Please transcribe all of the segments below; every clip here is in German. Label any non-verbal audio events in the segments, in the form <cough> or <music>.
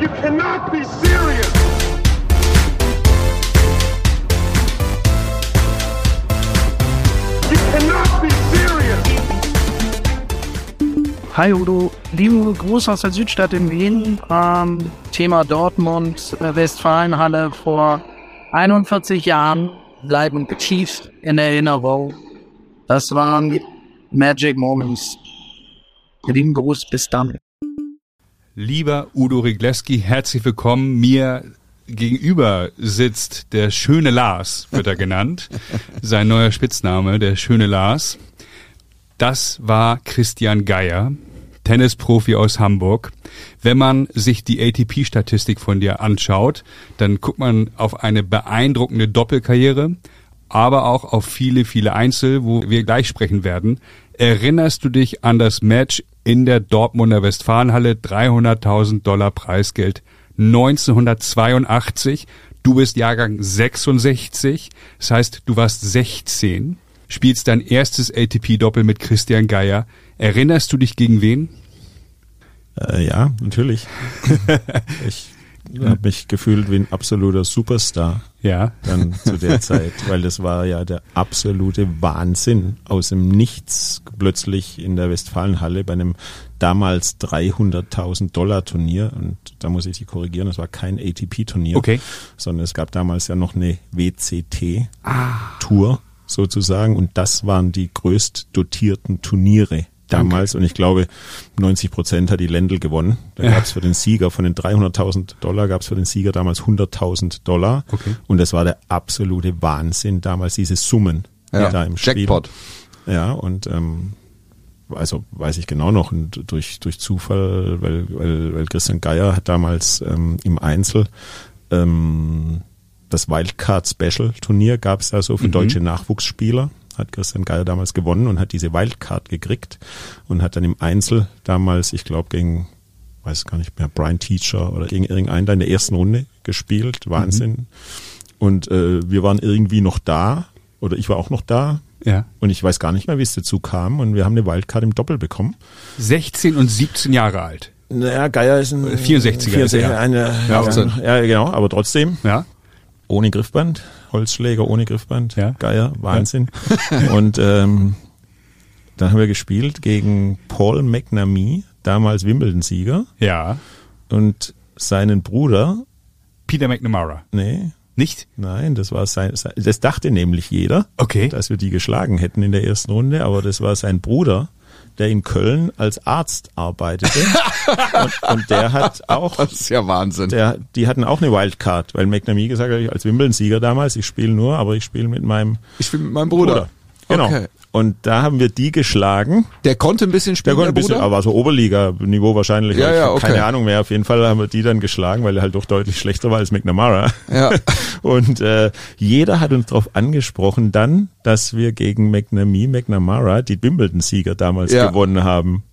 You cannot be serious. You cannot be serious. Hi Udo, liebe Gruß aus der Südstadt in Wien. Ähm, Thema Dortmund, äh, Westfalenhalle vor 41 Jahren bleiben tief in Erinnerung. Das waren Magic Moments. Lieben Gruß, bis dann. Lieber Udo Rigleski, herzlich willkommen. Mir gegenüber sitzt der schöne Lars, wird er genannt. <laughs> Sein neuer Spitzname, der schöne Lars. Das war Christian Geier, Tennisprofi aus Hamburg. Wenn man sich die ATP-Statistik von dir anschaut, dann guckt man auf eine beeindruckende Doppelkarriere, aber auch auf viele, viele Einzel, wo wir gleich sprechen werden. Erinnerst du dich an das Match in der Dortmunder Westfalenhalle 300.000 Dollar Preisgeld 1982. Du bist Jahrgang 66, das heißt, du warst 16, spielst dein erstes ATP-Doppel mit Christian Geier. Erinnerst du dich gegen wen? Äh, ja, natürlich. <laughs> ich habe mich gefühlt wie ein absoluter Superstar Ja. dann zu der Zeit, weil das war ja der absolute Wahnsinn aus dem Nichts plötzlich in der Westfalenhalle bei einem damals 300.000 Dollar Turnier und da muss ich Sie korrigieren, das war kein ATP Turnier, Okay. sondern es gab damals ja noch eine WCT Tour sozusagen und das waren die größt dotierten Turniere damals und ich glaube 90 Prozent hat die Lendl gewonnen. Da Ja. gab es für den Sieger von den 300.000 Dollar gab es für den Sieger damals 100.000 Dollar Okay. und das war der absolute Wahnsinn damals diese Summen Ja, da im Spiel. Jackpot. Ja und ähm, also weiß ich genau noch und durch durch Zufall, weil weil, weil Christian Geier hat damals ähm, im Einzel ähm, das Wildcard Special Turnier gab es also für deutsche Nachwuchsspieler. Hat Christian Geier damals gewonnen und hat diese Wildcard gekriegt und hat dann im Einzel damals, ich glaube, gegen, weiß gar nicht mehr, Brian Teacher oder gegen irgendeinen da in der ersten Runde gespielt. Wahnsinn. Und äh, wir waren irgendwie noch da, oder ich war auch noch da. Ja. Und ich weiß gar nicht mehr, wie es dazu kam. Und wir haben eine Wildcard im Doppel bekommen. 16 und 17 Jahre alt. Naja, Geier ist ein 64er ist er, ja. eine, Ja, ja, ja, genau, aber trotzdem Ja. Ohne Griffband, Holzschläger ohne Griffband, Ja. Geier, Wahnsinn. <laughs> Und ähm, dann haben wir gespielt gegen Paul McNamee, damals Wimbledon-Sieger, Ja. und seinen Bruder, Peter McNamara. nee, Nicht? nein, das war sein, sein das dachte nämlich jeder, Okay. dass wir die geschlagen hätten in der ersten Runde, aber das war sein Bruder, der in Köln als Arzt arbeitete. <laughs> und, und der hat auch Das ist ja Wahnsinn. der, die hatten auch eine Wildcard, weil McNamee gesagt hat, als Wimbledon-Sieger damals, ich spiele nur, aber ich spiele mit meinem ich bin mit meinem Bruder. Bruder. Genau. Okay. Und da haben wir die geschlagen. Der konnte ein bisschen Der spielen, konnte der, ein bisschen, Bruder? aber so Oberliga-Niveau wahrscheinlich. Ja, ja, okay. Keine Ahnung mehr. Auf jeden Fall haben wir die dann geschlagen, weil er halt doch deutlich schlechter war als McNamara. Ja. <laughs> Und äh, jeder hat uns darauf angesprochen dann, dass wir gegen McNamee, McNamara, die Wimbledon-Sieger damals Ja. gewonnen haben.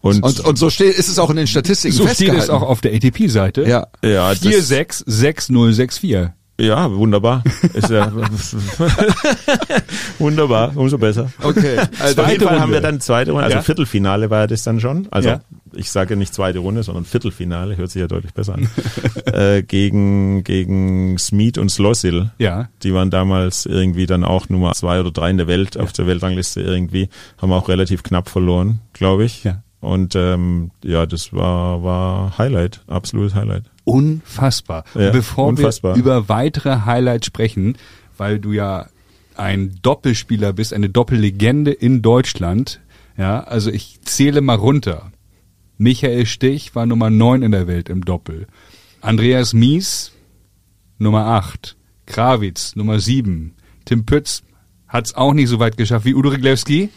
Und, Und, und so steht, ist es auch in den Statistiken So steht festgehalten. es auch auf der ATP-Seite. Ja. ja, das, 466064. ja, wunderbar. Ist ja <laughs> wunderbar, umso besser. Okay. Also, Auf jeden Fall Runde. haben wir dann zweite Runde, also Ja. Viertelfinale war das dann schon. Also Ja. ich sage nicht zweite Runde, sondern Viertelfinale, hört sich ja deutlich besser an. <laughs> äh, gegen, gegen Smith und Slossil. Ja. Die waren damals irgendwie dann auch Nummer zwei oder drei in der Welt, auf der Weltrangliste irgendwie. Haben auch relativ knapp verloren, glaube ich. Ja. Und ähm, ja, das war, war Highlight, absolutes Highlight. Unfassbar. Ja, Bevor unfassbar. wir über weitere Highlights sprechen, weil du ja ein Doppelspieler bist, eine Doppellegende in Deutschland. Ja, also ich zähle mal runter. Michael Stich war Nummer 9 in der Welt im Doppel. Andreas Mies Nummer 8. Krawitz Nummer 7. Tim Pütz hat's auch nicht so weit geschafft wie Udo Riglewski.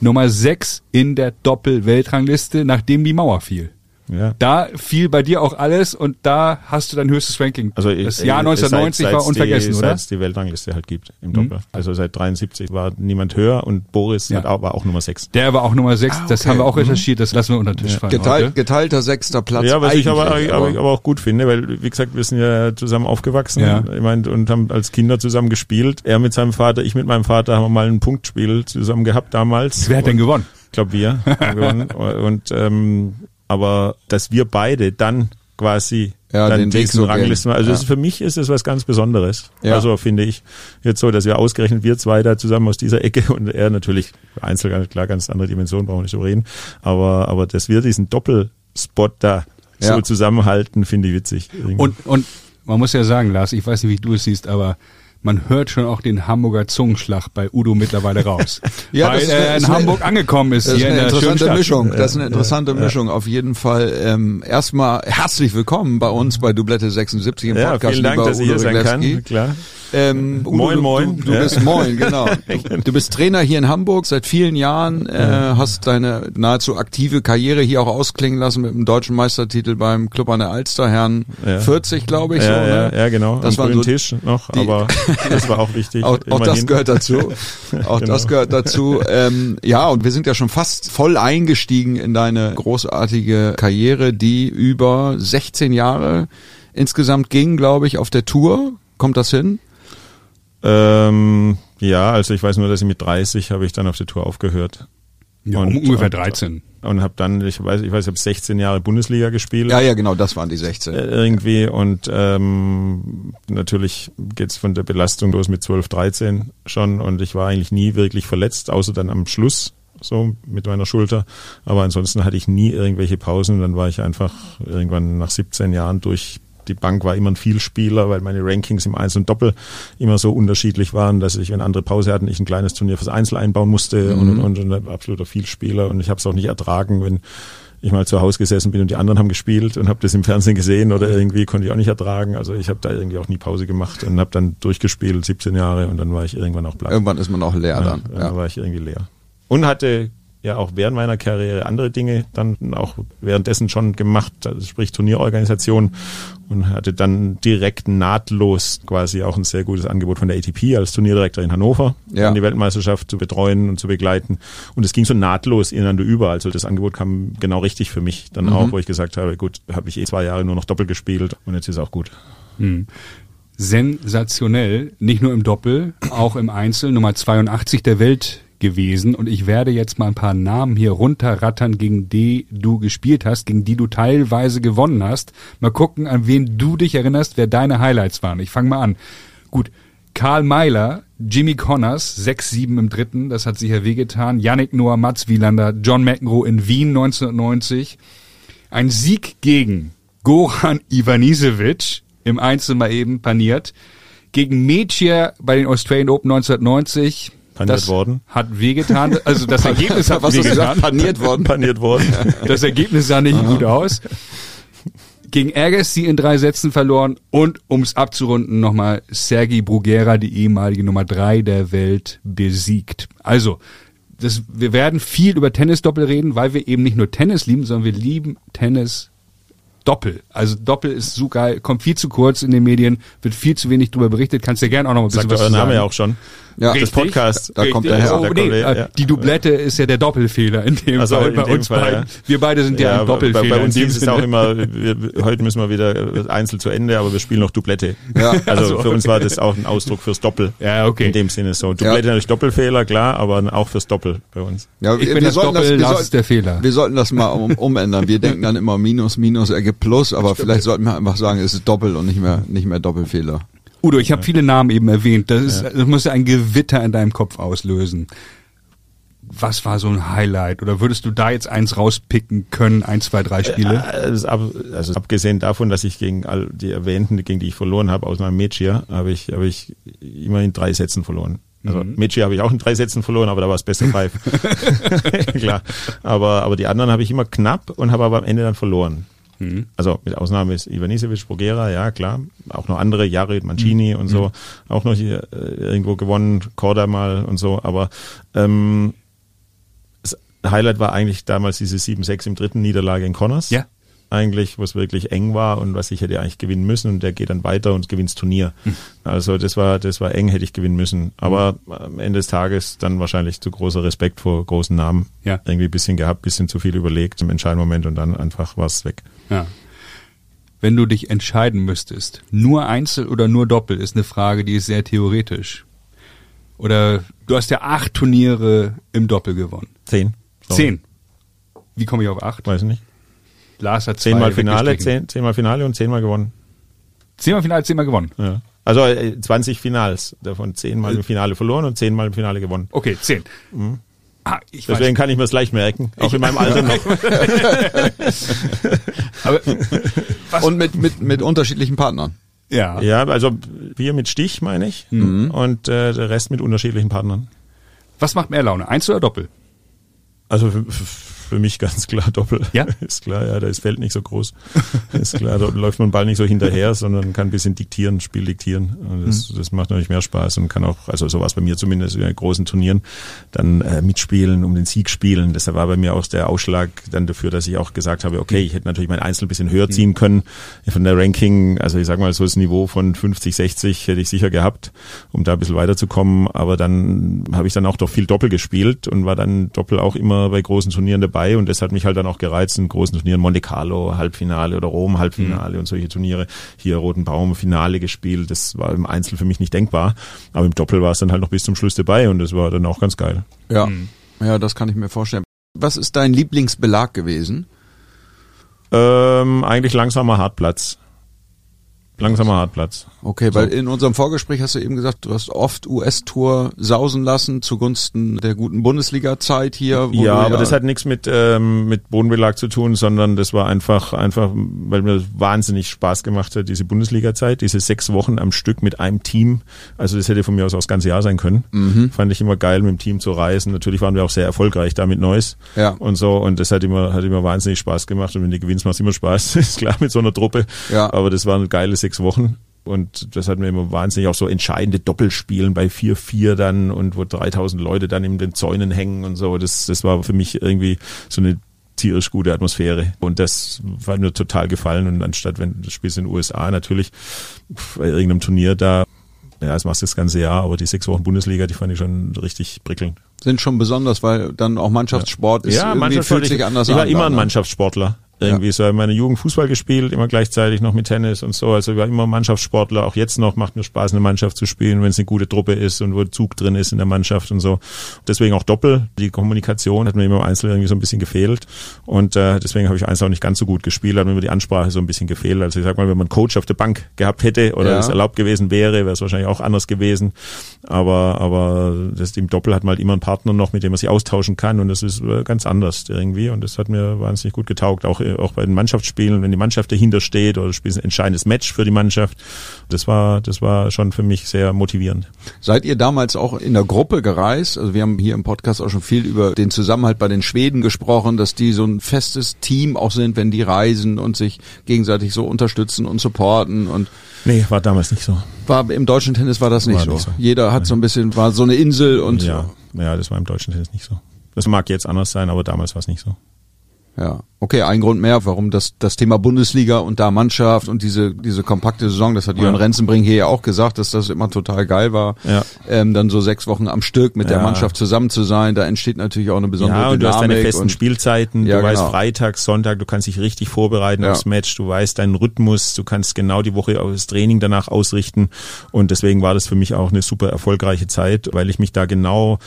Nummer 6 in der Doppel-Weltrangliste, nachdem die Mauer fiel. Ja. Da fiel bei dir auch alles und da hast du dein höchstes Ranking. Also ich- das Jahr äh, 1990 seit- war seit's unvergessen, die, oder? Seit es die Weltrangliste halt gibt im Doppel. Also seit 73 war niemand höher und Boris Ja. war auch Nummer 6. Der war auch Nummer 6, das okay. haben wir auch recherchiert, das lassen wir unter den Tisch fallen geteilt, heute. geteilter sechster Platz. Ja, was ich aber, aber, aber auch gut finde, weil wie gesagt, wir sind ja zusammen aufgewachsen Ja. ich mein, und haben als Kinder zusammen gespielt. Er mit seinem Vater, ich mit meinem Vater haben wir mal ein Punktspiel zusammen gehabt damals. Wer hat denn gewonnen? Ich glaube wir haben gewonnen. <laughs> Und ähm, aber dass wir beide dann quasi Ja, dann den Weg diesen so. Ranglisten. Also Ja. ist, für mich ist es was ganz Besonderes. Ja. Also finde ich jetzt so, dass wir ausgerechnet wir zwei da zusammen aus dieser Ecke <laughs> und er natürlich einzeln ganz klar ganz andere Dimensionen brauchen wir nicht so reden, aber aber dass wir diesen Doppelspot da Ja. so zusammenhalten, finde ich witzig. irgendwie. Und, und man muss ja sagen, Lars, ich weiß nicht, wie du es siehst, aber man hört schon auch den Hamburger Zungenschlag bei Udo mittlerweile raus. <laughs> Ja, weil er eine- in ist eine- Hamburg angekommen ist, Das ist hier in eine schönen interessante. Mischung. Das ist eine interessante Mischung. Auf jeden Fall ähm, erstmal herzlich willkommen bei uns bei Dublette 76 im ja, Podcast. vielen Dank, lieber dass ich Udo hier sein kann. Klar. Ähm, Udo, Moin, du- moin. Du, du Ja. bist moin, genau. <laughs> Du, du bist Trainer hier in Hamburg seit vielen Jahren, äh, hast deine nahezu aktive Karriere hier auch ausklingen lassen mit dem deutschen Meistertitel beim Club an der Alster, Herrn Ja. 40, glaube ich. Ja, so, ja, ne? ja, genau. Das grünen so Tisch noch, die- aber <laughs> das war auch wichtig. Auch, auch das gehört dazu. <laughs> Auch Genau. das gehört dazu. Ähm, ja, und wir sind ja schon fast voll eingestiegen in deine großartige Karriere, die über 16 Jahre insgesamt ging, glaube ich, auf der Tour. Kommt das hin? Ähm, ja, also ich weiß nur, dass ich mit 30 habe ich dann auf der Tour aufgehört. Ja, Und- um ungefähr und- 13. Und habe dann, ich weiß, ich weiß, ich habe 16 Jahre Bundesliga gespielt. Ja, ja, genau, das waren die 16. äh, irgendwie und ähm, natürlich geht's von der Belastung los mit 12, 13 schon und ich war eigentlich nie wirklich verletzt, außer dann am Schluss so mit meiner Schulter. Aber ansonsten hatte ich nie irgendwelche Pausen und dann war ich einfach irgendwann nach 17 Jahren durch die Bank war immer ein Vielspieler, weil meine Rankings im Einzel und Doppel immer so unterschiedlich waren, dass ich, wenn andere Pause hatten, ich ein kleines Turnier fürs Einzel einbauen musste und, und, und, und ein absoluter Vielspieler und ich habe es auch nicht ertragen, wenn ich mal zu Hause gesessen bin und die anderen haben gespielt und habe das im Fernsehen gesehen oder irgendwie konnte ich auch nicht ertragen. Also ich habe da irgendwie auch nie Pause gemacht und habe dann durchgespielt, 17 Jahre und dann war ich irgendwann auch blank. Irgendwann ist man auch leer dann. Ja, Ja. dann war ich irgendwie leer. Und hatte ja auch während meiner Karriere andere Dinge dann auch währenddessen schon gemacht, also sprich Turnierorganisation und hatte dann direkt nahtlos quasi auch ein sehr gutes Angebot von der ATP als Turnierdirektor in Hannover, Ja. um die Weltmeisterschaft zu betreuen und zu begleiten. Und es ging so nahtlos ineinander über. Also das Angebot kam genau richtig für mich dann auch, wo ich gesagt habe, gut, habe ich eh zwei Jahre nur noch doppelt gespielt und jetzt ist auch gut. Hm. Sensationell, nicht nur im Doppel, auch im Einzel, Nummer 82 der Welt gewesen. Und ich werde jetzt mal ein paar Namen hier runterrattern, gegen die du gespielt hast, gegen die du teilweise gewonnen hast. Mal gucken, an wen du dich erinnerst, wer deine Highlights waren. Ich fange mal an. Gut, Karl Meiler, Jimmy Connors, 6-7 im dritten, das hat sicher wehgetan. Yannick Noah, Mats Wielander, John McEnroe in Wien 1990. Ein Sieg gegen Goran Ivanisevic im Einzel mal eben paniert. Gegen Meciar bei den Australian Open 1990. Paniert das worden. Hat wehgetan. Also das <laughs> Ergebnis hat Was wehgetan. gesagt? Paniert worden? <laughs> Paniert worden. Das Ergebnis sah nicht gut aus. Gegen Agassi in drei Sätzen verloren und ums abzurunden nochmal Sergei Bruguera, die ehemalige Nummer drei der Welt, besiegt. Also, das, wir werden viel über Tennis-Doppel reden, weil wir eben nicht nur Tennis lieben, sondern wir lieben Tennis Doppel. Also Doppel ist so geil, kommt viel zu kurz in den Medien, wird viel zu wenig drüber berichtet. Kannst ja gerne auch noch ein bisschen Sagt was euer Name ja auch schon. Ja, das Richtig. Podcast. Da kommt Richtig. er her. Oh, Da nee, kommt er, äh, ja. Die Doublette ist ja der Doppelfehler in dem Ach so, Fall in bei dem uns Fall, beiden. ja. Wir beide sind ja, ein aber Doppelfehler. Bei, bei uns hieß es auch immer, wir, heute müssen wir wieder Einzel zu Ende, aber wir spielen noch Doublette. Ja. <laughs> Also Also, für uns war das auch ein Ausdruck fürs Doppel. Ja, okay. In dem Sinne so. Doublette natürlich Doppelfehler, klar, aber auch fürs Doppel bei uns. Ja, Ich bin das sollten Doppel, wir sollten- ist der Fehler. Wir sollten das mal um, umändern. Wir denken dann immer Minus, Minus ergibt Plus, aber vielleicht sollten wir einfach sagen, es ist Doppel und nicht mehr, nicht mehr Doppelfehler. Udo, ich habe viele Namen eben erwähnt. Das, ist, das muss ja ein Gewitter in deinem Kopf auslösen. Was war so ein Highlight? Oder würdest du da jetzt eins rauspicken können, ein, zwei, drei Spiele? Also, also abgesehen davon, dass ich gegen all die erwähnten, gegen die ich verloren habe, aus meinem Mechia, habe ich, habe ich immer in drei Sätzen verloren. Also Mhm. Mechia habe ich auch in drei Sätzen verloren, aber da war es Best of Five. <laughs> <laughs> Klar. Aber, aber die anderen habe ich immer knapp und habe aber am Ende dann verloren. Mhm. Also mit Ausnahme ist Ivanisevic, Bogera, ja klar. Auch noch andere, Jared, Mancini Mhm. und so. Auch noch hier, äh, irgendwo gewonnen, Korda mal und so. Aber ähm, das Highlight war eigentlich damals diese 7-6 im dritten Niederlage in Connors Ja. eigentlich, wo es wirklich eng war und was ich hätte eigentlich gewinnen müssen und der geht dann weiter und gewinnt das Turnier. Also das war, das war eng, hätte ich gewinnen müssen. Aber am Ende des Tages dann wahrscheinlich zu großer Respekt vor großen Namen. Ja. Irgendwie ein bisschen gehabt, bisschen zu viel überlegt im Entscheidungsmoment und dann einfach war es weg. Ja. Wenn du dich entscheiden müsstest, nur Einzel oder nur Doppel, ist eine Frage, die ist sehr theoretisch. Oder du hast ja acht Turniere im Doppel gewonnen. Zehn. Sorry. Zehn. Wie komme ich auf acht? Weiß nicht. Lars hat Zehnmal Finale, zehn, zehnmal Finale und zehnmal gewonnen. Zehnmal Finale, zehnmal gewonnen. Ja. Also äh, 20 Finals, davon zehnmal im Finale verloren und zehnmal im Finale gewonnen. Okay, zehn. Ah, ich weiß. Deswegen kann ich mir das leicht merken, auch in meinem Alter noch. <laughs> Aber, Und mit, mit, mit unterschiedlichen Partnern. ja. Ja, also wir mit Stich, meine ich, und äh, der Rest mit unterschiedlichen Partnern. Was macht mehr Laune? Eins oder Doppel? Also für, mich ganz klar Doppel. Ja? <laughs> Ist klar, ja, da ist Feld nicht so groß. Ist klar, da läuft man Ball nicht so hinterher, sondern kann ein bisschen diktieren, Spiel diktieren. Und das, das macht natürlich mehr Spaß und kann auch, also sowas bei mir zumindest in großen Turnieren, dann äh, mitspielen, um den Sieg spielen. Deshalb war bei mir auch der Ausschlag dann dafür, dass ich auch gesagt habe, okay, ich hätte natürlich mein Einzel ein bisschen höher ziehen können. Von der Ranking, also ich sag mal so das Niveau von 50, 60 hätte ich sicher gehabt, um da ein bisschen weiterzukommen. Aber dann habe ich dann auch doch viel Doppel gespielt und war dann Doppel auch immer bei großen Turnieren dabei und das hat mich halt dann auch gereizt in großen Turnieren, Monte Carlo Halbfinale oder Rom Halbfinale und solche Turniere, hier Roten Baum Finale gespielt, das war im Einzel für mich nicht denkbar, aber im Doppel war es dann halt noch bis zum Schluss dabei und das war dann auch ganz geil. Ja. Ja, das kann ich mir vorstellen. Was ist dein Lieblingsbelag gewesen? Ähm, eigentlich langsamer Hartplatz. Langsamer Hartplatz. Okay, weil in unserem Vorgespräch hast du eben gesagt, du hast oft US-Tour sausen lassen zugunsten der guten Bundesliga-Zeit hier. Ja, aber das hat nichts mit ähm, mit Bodenbelag zu tun, sondern das war einfach einfach, weil mir wahnsinnig Spaß gemacht hat diese Bundesliga-Zeit, diese sechs Wochen am Stück mit einem Team. Also das hätte von mir aus auch das ganze Jahr sein können. Mhm. Fand ich immer geil, mit dem Team zu reisen. Natürlich waren wir auch sehr erfolgreich da mit Neuss Ja. und so und das hat immer hat immer wahnsinnig Spaß gemacht und wenn du gewinnst, macht immer Spaß. <laughs> ist klar mit so einer Truppe. Ja. Aber das waren geile sechs Wochen. Und das hat mir immer wahnsinnig auch so entscheidende Doppelspielen bei 4-4 dann und wo 3000 Leute dann in den Zäunen hängen und so. Das, das war für mich irgendwie so eine tierisch gute Atmosphäre. Und das hat mir total gefallen. Und anstatt, wenn du spielst in den USA natürlich bei irgendeinem Turnier da, ja, das machst du das ganze Jahr, aber die sechs Wochen Bundesliga, die fand ich schon richtig prickelnd. Sind schon besonders, weil dann auch Mannschaftssport ist irgendwie Mannschaftssport, fühlt sich ich, anders ich war an. immer ein ne? Mannschaftssportler. Irgendwie so, ich habe meine Jugend Fußball gespielt, immer gleichzeitig noch mit Tennis und so. Also ich war immer Mannschaftssportler. Auch jetzt noch macht mir Spaß, eine Mannschaft zu spielen, wenn es eine gute Truppe ist und wo Zug drin ist in der Mannschaft und so. Deswegen auch Doppel. Die Kommunikation hat mir immer im Einzel irgendwie so ein bisschen gefehlt. Und äh, deswegen habe ich Einzel auch nicht ganz so gut gespielt, hat mir immer die Ansprache so ein bisschen gefehlt. Also ich sag mal, wenn man einen Coach auf der Bank gehabt hätte oder Ja. es erlaubt gewesen wäre, wäre es wahrscheinlich auch anders gewesen. Aber, aber das im Doppel hat man halt immer einen Partner noch, mit dem man sich austauschen kann und das ist äh, ganz anders irgendwie und das hat mir wahnsinnig gut getaugt. Auch, äh, auch bei den Mannschaftsspielen, wenn die Mannschaft dahinter steht oder du spielst ein entscheidendes Match für die Mannschaft. Das war, das war schon für mich sehr motivierend. Seid ihr damals auch in der Gruppe gereist? Also wir haben hier im Podcast auch schon viel über den Zusammenhalt bei den Schweden gesprochen, dass die so ein festes Team auch sind, wenn die reisen und sich gegenseitig so unterstützen und supporten und Nee, war damals nicht so. war im deutschen Tennis war das nicht, War so. nicht so. Jeder hat so ein bisschen war so eine Insel und ja, ja, das war im deutschen Tennis nicht so. Das mag jetzt anders sein, aber damals war es nicht so. Ja, okay, ein Grund mehr, warum das, das Thema Bundesliga und da Mannschaft und diese, diese kompakte Saison, das hat Jörn Ja. Renzenbring hier ja auch gesagt, dass das immer total geil war, Ja. ähm, dann so sechs Wochen am Stück mit der Ja. Mannschaft zusammen zu sein, da entsteht natürlich auch eine besondere Ja, und du hast deine Dynamik festen und, Spielzeiten, Ja, du weißt genau. Freitag, Sonntag, du kannst dich richtig vorbereiten aufs Match, du weißt deinen Rhythmus, du kannst genau die Woche das Training danach ausrichten und deswegen war das für mich auch eine super erfolgreiche Zeit, weil ich mich da genau,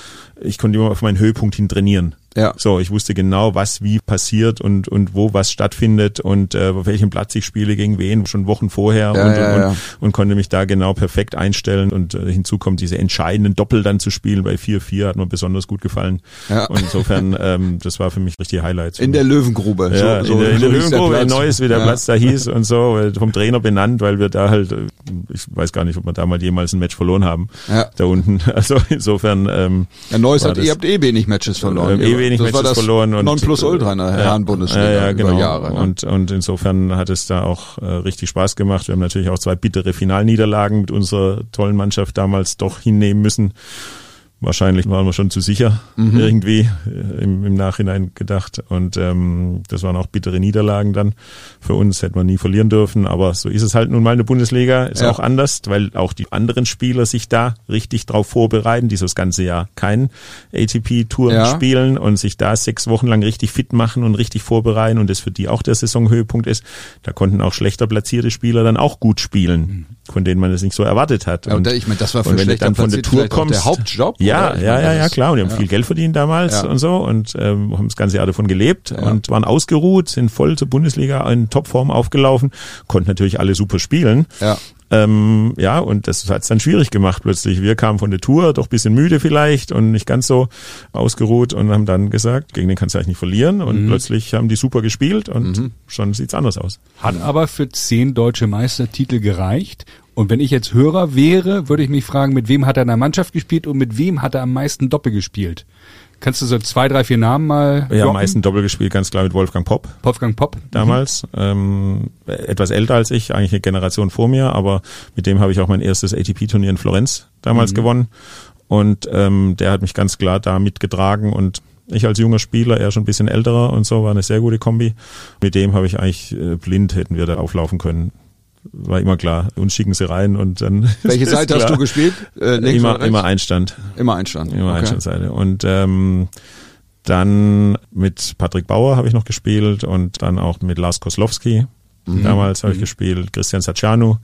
ich konnte immer auf meinen Höhepunkt hin trainieren. Ja. So, ich wusste genau, was wie passiert und und wo was stattfindet und äh, auf welchem Platz ich spiele gegen wen schon Wochen vorher Ja, und, ja, und, ja. und konnte mich da genau perfekt einstellen und äh, hinzu kommt diese entscheidenden Doppel dann zu spielen bei 4-4 hat mir besonders gut gut Ja. und insofern <laughs> ähm, das war für mich richtig Highlights. in der Löwengrube. ja, so, in der, in der Löwengrube, Platz. Neues, wie der. Platz da hieß <laughs> und so, weil vom Trainer benannt, weil wir da halt, äh, ich weiß gar nicht, ob wir da mal jemals ein Match verloren haben, Ja. da unten. <laughs> Also insofern, ähm, Ja, Neues hat, das- ihr habt eh wenig Matches verloren. haben eh wenig das Matches verloren und Nonplusultra in der Herren-Bundesliga ja, ja, genau. über Jahre. Ne? Und, und insofern hat es da auch äh, richtig Spaß gemacht. Wir haben natürlich auch zwei bittere Finalniederlagen mit unserer tollen Mannschaft damals doch hinnehmen müssen. Wahrscheinlich waren wir schon zu sicher Mhm. irgendwie äh, im, im Nachhinein gedacht. Und ähm, das waren auch bittere Niederlagen dann. Für uns hätten wir nie verlieren dürfen. Aber so ist es halt nun mal in der Bundesliga. Ist Ja. auch anders, weil auch die anderen Spieler sich da richtig drauf vorbereiten, die so das ganze Jahr kein ATP-Touren Ja. spielen und sich da sechs Wochen lang richtig fit machen und richtig vorbereiten und das für die auch der Saisonhöhepunkt ist. Da konnten auch schlechter platzierte Spieler dann auch gut spielen, von denen man es nicht so erwartet hat. Ja, und ich meine, das war für wenn du dann von der Tour kommst, der Hauptjob, Ja, ja, meine, ja, ja, klar. Und die haben ja. viel Geld verdient damals Ja. und so und ähm, haben das ganze Jahr davon gelebt und waren ausgeruht, sind voll zur Bundesliga in Topform aufgelaufen, konnten natürlich alle super spielen. Ja. Ähm, ja, und das hat's dann schwierig gemacht plötzlich. Wir kamen von der Tour, doch bisschen müde vielleicht und nicht ganz so ausgeruht und haben dann gesagt, gegen den kannst du eigentlich nicht verlieren. Und Mhm. plötzlich haben die super gespielt und schon sieht's anders aus. Hat aber für zehn deutsche Meistertitel gereicht. Und wenn ich jetzt Hörer wäre, würde ich mich fragen, mit wem hat er in der Mannschaft gespielt und mit wem hat er am meisten Doppel gespielt? Kannst du so zwei, drei, vier Namen mal Ja, am meisten Doppel gespielt, ganz klar mit Wolfgang Popp. Wolfgang Popp? damals, ähm, etwas älter als ich, eigentlich eine Generation vor mir, aber mit dem habe ich auch mein erstes ATP-Turnier in Florenz damals gewonnen und ähm, der hat mich ganz klar da mitgetragen und ich als junger Spieler, er schon ein bisschen älterer und so, war eine sehr gute Kombi. Mit dem habe ich eigentlich äh, blind hätten wir da auflaufen können. War immer klar, uns schicken sie rein und dann. <laughs> Welche Seite hast du gespielt? Äh, Immer, immer Einstand. Immer Einstand. Immer okay. Einstandseite. Und ähm, dann mit Patrick Bauer habe ich noch gespielt und dann auch mit Lars Koslowski. Damals habe ich gespielt, Christian Sacciano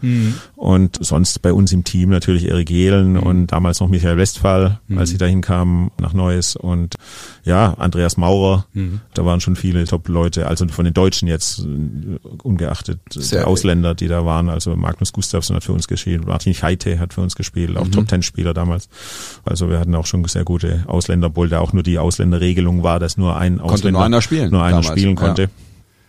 und sonst bei uns im Team natürlich Erik Jehlen und damals noch Michael Westphal, als ich dahin kam nach Neues und ja, Andreas Maurer, da waren schon viele Top-Leute, also von den Deutschen jetzt, äh, ungeachtet Sehr der Ausländer, die da waren, also Magnus Gustafsson hat für uns gespielt, Martin Heite hat für uns gespielt, auch Top-Ten-Spieler damals. Also wir hatten auch schon sehr gute Ausländer, obwohl da auch nur die Ausländerregelung war, dass nur ein Ausländer nur einer spielen nur einer damals, spielen ja.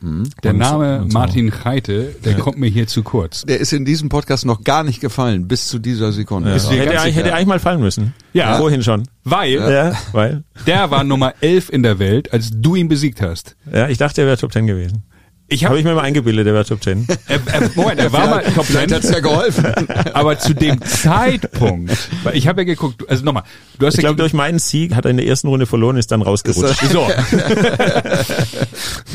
Konnte. Der Und- Name und so. Martin Reite, der kommt mir hier zu kurz. Der ist in diesem Podcast noch gar nicht gefallen, bis zu dieser Sekunde. Ja. Hätte, sicher? hätte eigentlich mal fallen müssen. Ja. Vorhin schon. Weil Ja, weil. der war Nummer 11 in der Welt, als du ihn besiegt hast. Ja, ich dachte, er wäre Top 10 gewesen. Ich Habe habe ich mir mal eingebildet, er wäre Top 10. er, er, Moment, er war mal Top Vielleicht 10, hat's ja geholfen. <laughs> aber zu dem Zeitpunkt, weil ich habe ja geguckt, also nochmal, du hast Ich ja glaube, durch meinen Sieg hat er in der ersten Runde verloren, ist dann rausgerutscht. So.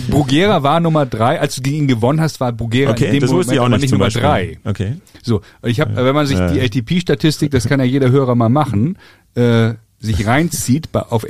Bugera <laughs> war Nummer drei. Als du gegen ihn gewonnen hast, war Bugera in Okay, dem das wusste ich auch aber nicht. nicht Nummer Beispiel. drei. Okay. So, ich habe, wenn man sich die ATP-Statistik, das kann ja jeder Hörer mal machen, äh, sich reinzieht bei, auf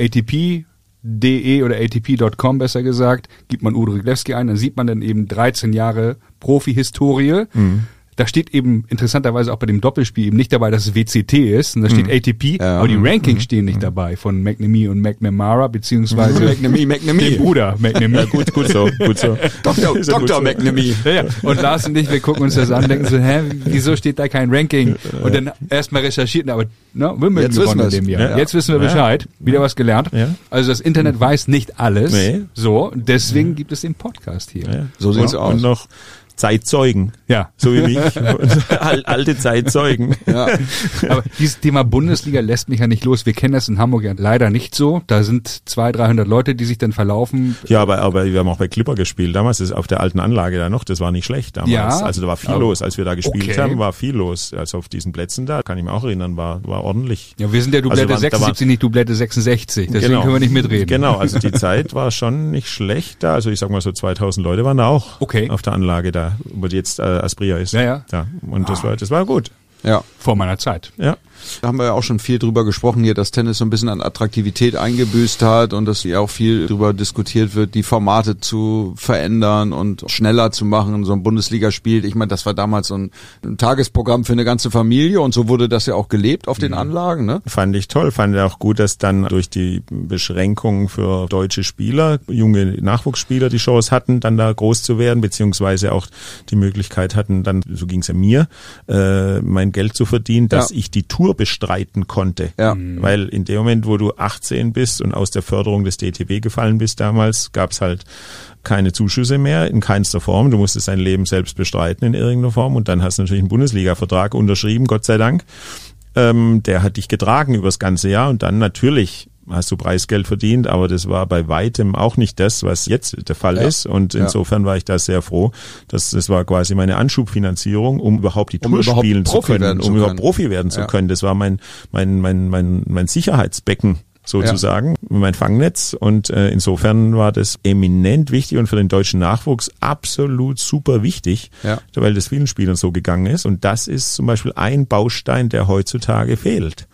ATP.de oder ATP.com besser gesagt, gibt man Udo Riglewski ein, dann sieht man dann eben 13 Jahre Profi-Historie. Mhm. Da steht eben interessanterweise auch bei dem Doppelspiel eben nicht dabei, dass es WCT ist, und da steht ATP, Ja. aber die Rankings Mhm. stehen nicht dabei von McNamee und McNamara, beziehungsweise McNamee, McNamee. dem Bruder McNamee. Ja, gut, gut so, gut so. <laughs> Dr. Dr. McNamee. Ja, ja. Und Lars und ich, wir gucken uns das an, denken so, hä, wieso steht da kein Ranking? Und dann erstmal recherchiert, aber ne, Wimbledon Jetzt wissen gewonnen in dem Jahr. Ja. Jetzt wissen wir. Bescheid, wieder was gelernt. Ja. Also das Internet weiß nicht alles. Nee. So, deswegen gibt es den Podcast hier. Ja. So sieht's und, aus. Und noch Zeitzeugen. Ja. So wie mich. <laughs> Al- Alte Zeitzeugen. Ja. Aber dieses Thema Bundesliga lässt mich ja nicht los. Wir kennen das in Hamburg ja leider nicht so. Da sind 200, 300 Leute, die sich dann verlaufen. Ja, aber, aber wir haben auch bei Clipper gespielt. Damals ist auf der alten Anlage da noch, das war nicht schlecht damals. Ja. also da war viel Aber- los. Als wir da gespielt Okay. haben, war viel los. Also auf diesen Plätzen da, kann ich mich auch erinnern, war, war ordentlich. Ja, wir sind ja Dublette Also waren- da 76, nicht Dublette 66. Deswegen Genau. können wir nicht mitreden. Genau, also die <laughs> Zeit war schon nicht schlecht da. Also ich sag mal so 2000 Leute waren da auch Okay. auf der Anlage da, wo die jetzt äh, Aspria ist. Ja, ja. ja. Und das war, das war gut. ja. Vor meiner Zeit. Ja. Da haben wir ja auch schon viel drüber gesprochen hier, dass Tennis so ein bisschen an Attraktivität eingebüßt hat und dass ja auch viel drüber diskutiert wird, die Formate zu verändern und schneller zu machen, so ein Bundesligaspiel. Ich meine, das war damals so ein, ein Tagesprogramm für eine ganze Familie und so wurde das ja auch gelebt auf den Anlagen, ne? Fand ich toll, fand ich auch gut, dass dann durch die Beschränkungen für deutsche Spieler, junge Nachwuchsspieler die Chance hatten, dann da groß zu werden, beziehungsweise auch die Möglichkeit hatten, dann, so ging es ja mir, äh, mein Geld zu verdienen, dass Ja. ich die Tour bestreiten konnte. Ja. Weil in dem Moment, wo du 18 bist und aus der Förderung des DTB gefallen bist damals, gab's halt keine Zuschüsse mehr in keinster Form. Du musstest dein Leben selbst bestreiten in irgendeiner Form und dann hast du natürlich einen Bundesliga-Vertrag unterschrieben, Gott sei Dank. Ähm, der hat dich getragen übers ganze Jahr und dann natürlich hast du Preisgeld verdient, aber das war bei weitem auch nicht das, was jetzt der Fall Ja. ist. Und Ja. insofern war ich da sehr froh. dass das war quasi meine Anschubfinanzierung, um überhaupt die Um Tour überhaupt spielen zu Profi können, werden zu um überhaupt können. Profi werden zu können. Das war mein, mein, mein, mein, mein Sicherheitsbecken sozusagen, mein Fangnetz. Und äh, insofern war das eminent wichtig und für den deutschen Nachwuchs absolut super wichtig, Ja. weil das vielen Spielern so gegangen ist. Und das ist zum Beispiel ein Baustein, der heutzutage fehlt.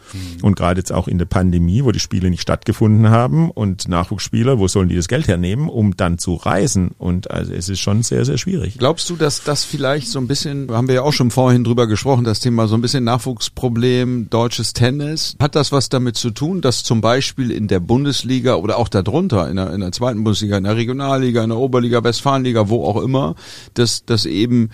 Und gerade jetzt auch in der Pandemie, wo die Spiele nicht stattgefunden haben und Nachwuchsspieler, wo sollen die das Geld hernehmen, um dann zu reisen? Und also es ist schon sehr, sehr schwierig. Glaubst du, dass das vielleicht so ein bisschen, haben wir ja auch schon vorhin drüber gesprochen, das Thema so ein bisschen Nachwuchsproblem, deutsches Tennis, hat das was damit zu tun, dass zum Beispiel in der Bundesliga oder auch darunter, in der, in der zweiten Bundesliga, in der Regionalliga, in der Oberliga, Westfalenliga, wo auch immer, dass, dass eben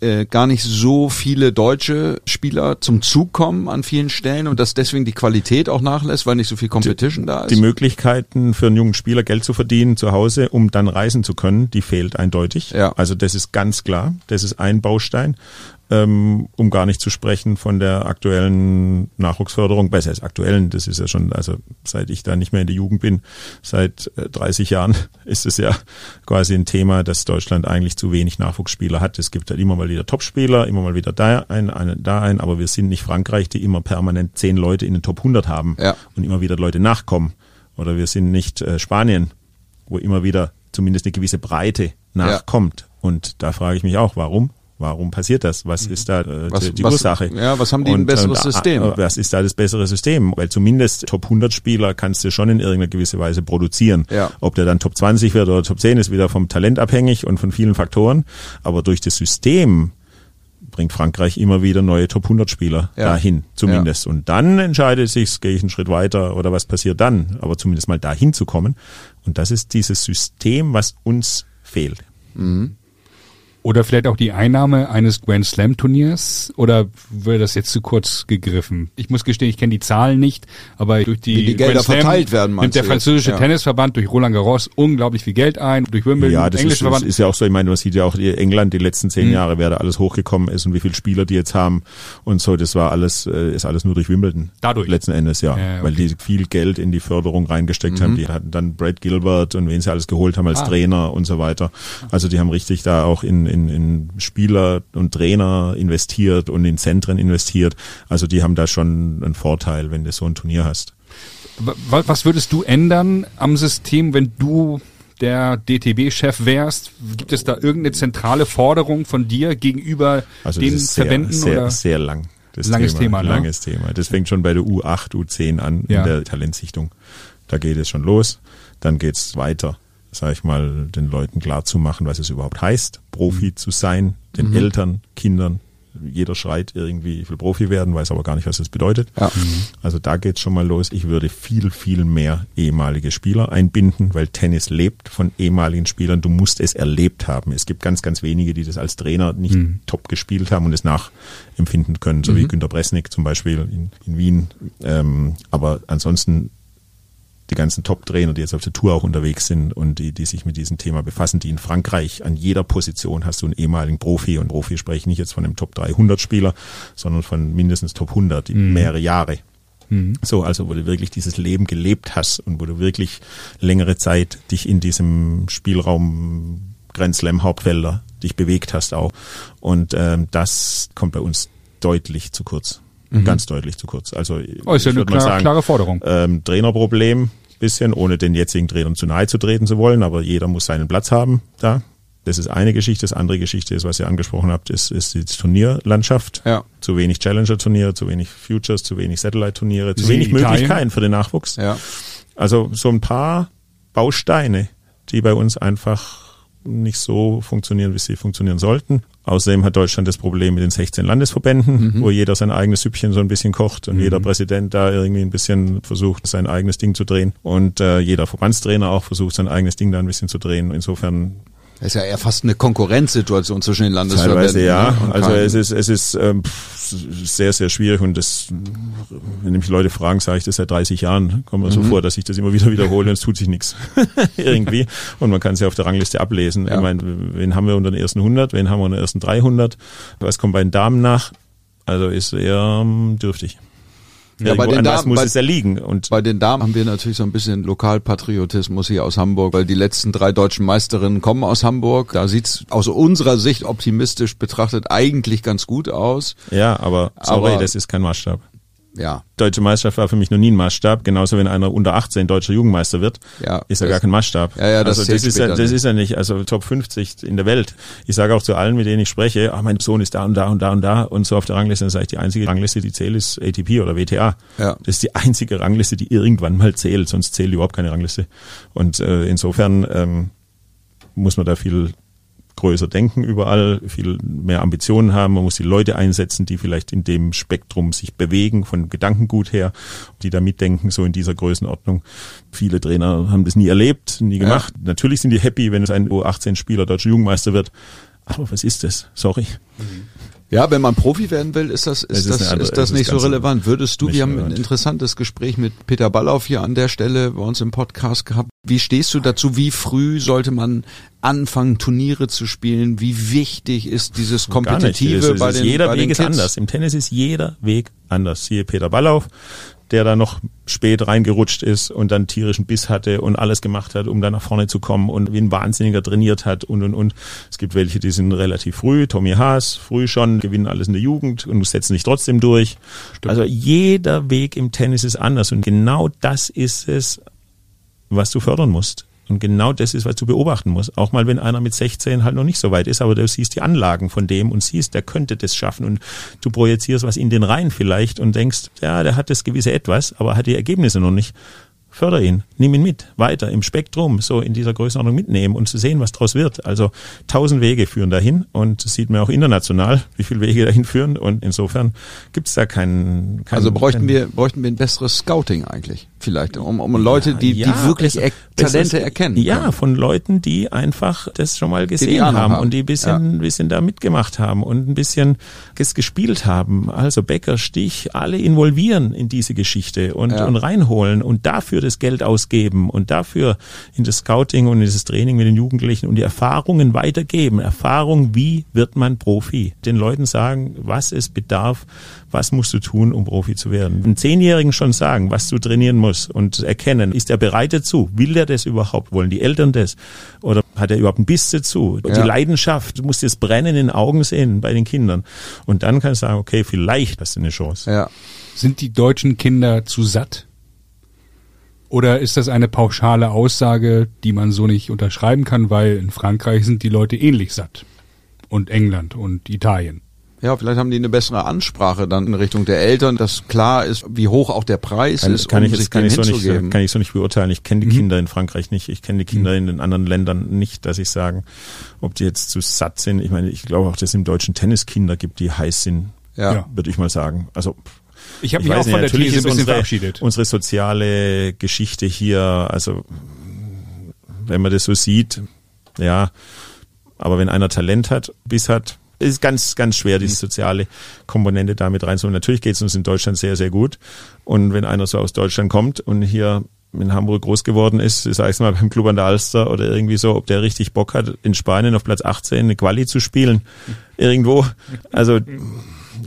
äh, gar nicht so viele deutsche Spieler zum Zug kommen an vielen Stellen und dass deswegen die Qualität auch nachlässt, weil nicht so viel Competition da ist? Die Möglichkeiten für einen jungen Spieler Geld zu verdienen zu Hause, um dann reisen zu können, die fehlt eindeutig. Ja. Also das ist ganz klar. Das ist ein Baustein. Ähm, um gar nicht zu sprechen von der aktuellen Nachwuchsförderung, besser als aktuellen, das ist ja schon, also seit ich da nicht mehr in der Jugend bin, seit äh, 30 Jahren <laughs> ist es ja quasi ein Thema, dass Deutschland eigentlich zu wenig Nachwuchsspieler hat. Es gibt halt immer mal wieder Topspieler, immer mal wieder da ein, ein, da ein, aber wir sind nicht Frankreich, die immer permanent zehn Leute in den Top 100 haben Ja. und immer wieder Leute nachkommen. Oder wir sind nicht äh, Spanien, wo immer wieder zumindest eine gewisse Breite nachkommt. Und da frage ich mich auch, warum? Warum passiert das? Was ist da äh, Was- die, was- Ursache? ja, was haben die ein besseres äh, System? äh, Was ist da das bessere System? Weil zumindest Top 100 Spieler kannst du schon in irgendeiner gewissen Weise produzieren. Ja. Ob der dann Top 20 wird oder Top 10 ist wieder vom Talent abhängig und von vielen Faktoren. Aber durch das System bringt Frankreich immer wieder neue Top 100 Spieler Ja. dahin, zumindest. Und dann entscheidet sich, gehe ich einen Schritt weiter oder was passiert dann? Aber zumindest mal dahin zu kommen. Und das ist dieses System, was uns fehlt. Oder vielleicht auch die Einnahme eines Grand Slam Turniers? Oder würde das jetzt zu kurz gegriffen? Ich muss gestehen, ich kenne die Zahlen nicht, aber durch die, Wie die Gelder Grand Slam verteilt werden, nimmt der französische Ja. Tennisverband durch Roland Garros unglaublich viel Geld ein, durch Wimbledon, Ja, das ist, Verband. ist ja auch so. Ich meine, man sieht ja auch England die letzten Mhm. zehn Jahre, wer da alles hochgekommen ist und wie viele Spieler die jetzt haben und so. Das war alles, äh, ist alles nur durch Wimbledon. Dadurch. Letzten Endes, ja. Ja, okay. Weil die viel Geld in die Förderung reingesteckt Mhm. haben. Die hatten dann Brad Gilbert und wen sie alles geholt haben als Ah. Trainer und so weiter. Also die haben richtig da auch in, in, in Spieler und Trainer investiert und in Zentren investiert. Also die haben da schon einen Vorteil, wenn du so ein Turnier hast. Wa- Was würdest du ändern am System, wenn du der DTB-Chef wärst? Gibt es da irgendeine zentrale Forderung von dir gegenüber Also den das ist sehr, Verbänden? sehr, oder? sehr lang. Das Langes Thema, ne? Langes Thema. Das fängt schon bei der U8, U10 an Ja. in der Talentsichtung. Da geht es schon los. Dann geht's weiter, sag ich mal, den Leuten klar zu machen, was es überhaupt heißt, Profi Mhm. zu sein, den Eltern, Kindern. Jeder schreit irgendwie, ich will Profi werden, weiß aber gar nicht, was das bedeutet. Ja. Also da geht's schon mal los. Ich würde viel, viel mehr ehemalige Spieler einbinden, weil Tennis lebt von ehemaligen Spielern. Du musst es erlebt haben. Es gibt ganz, ganz wenige, die das als Trainer nicht top gespielt haben und es nachempfinden können, so wie Günter Bresnik zum Beispiel in, in Wien. Ähm, aber ansonsten die ganzen Top-Trainer, die jetzt auf der Tour auch unterwegs sind und die, die sich mit diesem Thema befassen, die in Frankreich an jeder Position hast du einen ehemaligen Profi und Profi spreche ich nicht jetzt von einem Top 300 Spieler, sondern von mindestens Top 100, die mehrere Jahre. So, also wo du wirklich dieses Leben gelebt hast und wo du wirklich längere Zeit dich in diesem Spielraum Grand Slam Hauptfelder dich bewegt hast auch. Und ähm, das kommt bei uns deutlich zu kurz. Ganz deutlich zu kurz. Also Oh, ist ja ich eine klar, sagen, klare Forderung. ähm, Trainerproblem, bisschen, ohne den jetzigen Trainern zu nahe zu treten zu wollen, aber jeder muss seinen Platz haben da. Das ist eine Geschichte. Das andere Geschichte ist, was ihr angesprochen habt, ist, ist die Turnierlandschaft. Ja. Zu wenig Challenger-Turniere, zu wenig Futures, zu wenig Satellite-Turniere, zu wenig Italien? Möglichkeiten für den Nachwuchs. Ja. Also so ein paar Bausteine, die bei uns einfach nicht so funktionieren, wie sie funktionieren sollten. Außerdem hat Deutschland das Problem mit den 16 Landesverbänden, wo jeder sein eigenes Süppchen so ein bisschen kocht und jeder Präsident da irgendwie ein bisschen versucht, sein eigenes Ding zu drehen. Und äh, jeder Verbandstrainer auch versucht, sein eigenes Ding da ein bisschen zu drehen. Insofern Das ist ja eher fast eine Konkurrenzsituation zwischen den Landesverbänden. Teilweise ja. ne? Also es ist es ist ähm, sehr sehr schwierig und das, wenn mich Leute fragen, sage ich das seit 30 Jahren, kommt mir so Mhm. vor, dass ich das immer wieder wiederhole und es tut sich nichts <laughs> irgendwie und man kann es ja auf der Rangliste ablesen. Ja. Ich meine, wen haben wir unter den ersten 100, wen haben wir unter den ersten 300, was kommt bei den Damen nach? Also ist eher ähm, dürftig. Ja, bei den Damen- muss bei- es ja liegen und Bei den Damen haben wir natürlich so ein bisschen Lokalpatriotismus hier aus Hamburg, weil die letzten drei deutschen Meisterinnen kommen aus Hamburg. Da sieht's aus unserer Sicht optimistisch betrachtet eigentlich ganz gut aus. ja, aber sorry, Aber- das ist kein Maßstab. Ja. Deutsche Meisterschaft war für mich noch nie ein Maßstab. Genauso wenn einer unter 18 deutscher Jugendmeister wird, Ja, ist er gar kein Maßstab. Ja, ja, das also das ist ja, das nicht. ist ja nicht, also Top 50 in der Welt. Ich sage auch zu allen, mit denen ich spreche, ah, mein Sohn ist da und da und da und da und so auf der Rangliste, dann sage ich, die einzige Rangliste, die zählt, ist ATP oder WTA. Ja. Das ist die einzige Rangliste, die irgendwann mal zählt, sonst zählt überhaupt keine Rangliste. Und äh, insofern ähm, muss man da viel größer denken überall, viel mehr Ambitionen haben. Man muss die Leute einsetzen, die vielleicht in dem Spektrum sich bewegen, von Gedankengut her, die da mitdenken, so in dieser Größenordnung. Viele Trainer haben das nie erlebt, nie gemacht. Natürlich sind die happy, wenn es ein U18-Spieler deutscher Jugendmeister wird. Aber was ist das? Sorry. Ja, wenn man Profi werden will, ist das, ist ist das, andere- ist das nicht so relevant. Würdest du, wir haben ein relevant. interessantes Gespräch mit Peter Ballauf hier an der Stelle bei uns im Podcast gehabt. Wie stehst du dazu? Wie früh sollte man anfangen, Turniere zu spielen? Wie wichtig ist dieses. Kompetitive ist- bei den, Jeder bei Weg den ist anders. Im Tennis ist jeder Weg anders. Siehe Peter Ballauf, der da noch spät reingerutscht ist und dann tierischen Biss hatte und alles gemacht hat, um da nach vorne zu kommen und wie ein Wahnsinniger trainiert hat und und und. Es gibt welche, die sind relativ früh, Tommy Haas, früh schon, gewinnen alles in der Jugend und setzen sich trotzdem durch. Also jeder Weg im Tennis ist anders und genau das ist es, was du fördern musst. Und genau das ist, was du beobachten musst. Auch mal, wenn einer mit 16 halt noch nicht so weit ist, aber du siehst die Anlagen von dem und siehst, der könnte das schaffen und du projizierst was in den rein vielleicht und denkst, ja, der hat das gewisse Etwas, aber hat die Ergebnisse noch nicht. Förder ihn, nimm ihn mit, weiter im Spektrum, so in dieser Größenordnung mitnehmen und zu sehen, was draus wird. Also tausend Wege führen dahin und das sieht man auch international, wie viele Wege dahin führen und insofern gibt's da keinen, keinen Also bräuchten keinen- wir, bräuchten wir ein besseres Scouting eigentlich. Vielleicht, um, um Leute, die, Ja, die wirklich besser- e Talente besseres- erkennen. Ja, können. von Leuten, die einfach das schon mal gesehen haben, haben. und die ein bisschen, ein bisschen da mitgemacht haben und ein bisschen es gespielt haben. Also Becker, Stich, alle involvieren in diese Geschichte und, Ja. und reinholen und dafür das Geld ausgeben und dafür in das Scouting und in das Training mit den Jugendlichen und die Erfahrungen weitergeben. Erfahrung, wie wird man Profi? Den Leuten sagen, was es bedarf, was musst du tun, um Profi zu werden. Einen Zehnjährigen schon sagen, was du trainieren musst und erkennen, ist er bereit dazu? Will er das überhaupt? Wollen die Eltern das? Oder hat er überhaupt einen Biss dazu? Ja. Die Leidenschaft, du musst das Brennen in den Augen sehen bei den Kindern. Und dann kannst du sagen, okay, vielleicht hast du eine Chance. Ja. Sind die deutschen Kinder zu satt? Oder ist das eine pauschale Aussage, die man so nicht unterschreiben kann, weil in Frankreich sind die Leute ähnlich satt? Und England und Italien. Ja, vielleicht haben die eine bessere Ansprache dann in Richtung der Eltern, dass klar ist, wie hoch auch der Preis Kann, ist, kann um ich sich kann ich so nicht hinzugeben. kann ich so nicht beurteilen. Ich kenne die Kinder in Frankreich nicht. Ich kenne die Kinder in den anderen Ländern nicht, dass ich sagen, ob die jetzt zu satt sind. Ich meine, ich glaube auch, dass es im deutschen Tennis Kinder gibt, die heiß sind. ja. Ja. Würde ich mal sagen. Also Ich habe Ich mich auch weiß von nicht, der natürlich These ein bisschen unsere, verabschiedet. unsere soziale Geschichte hier, also wenn man das so sieht, ja, aber wenn einer Talent hat, Biss hat, ist ganz, ganz schwer, diese soziale Komponente damit reinzuholen. Natürlich geht es uns in Deutschland sehr, sehr gut. Und wenn einer so aus Deutschland kommt und hier in Hamburg groß geworden ist, ich mal <laughs> beim Club an der Alster oder irgendwie so, ob der richtig Bock hat, in Spanien auf Platz 18 eine Quali zu spielen, irgendwo. Also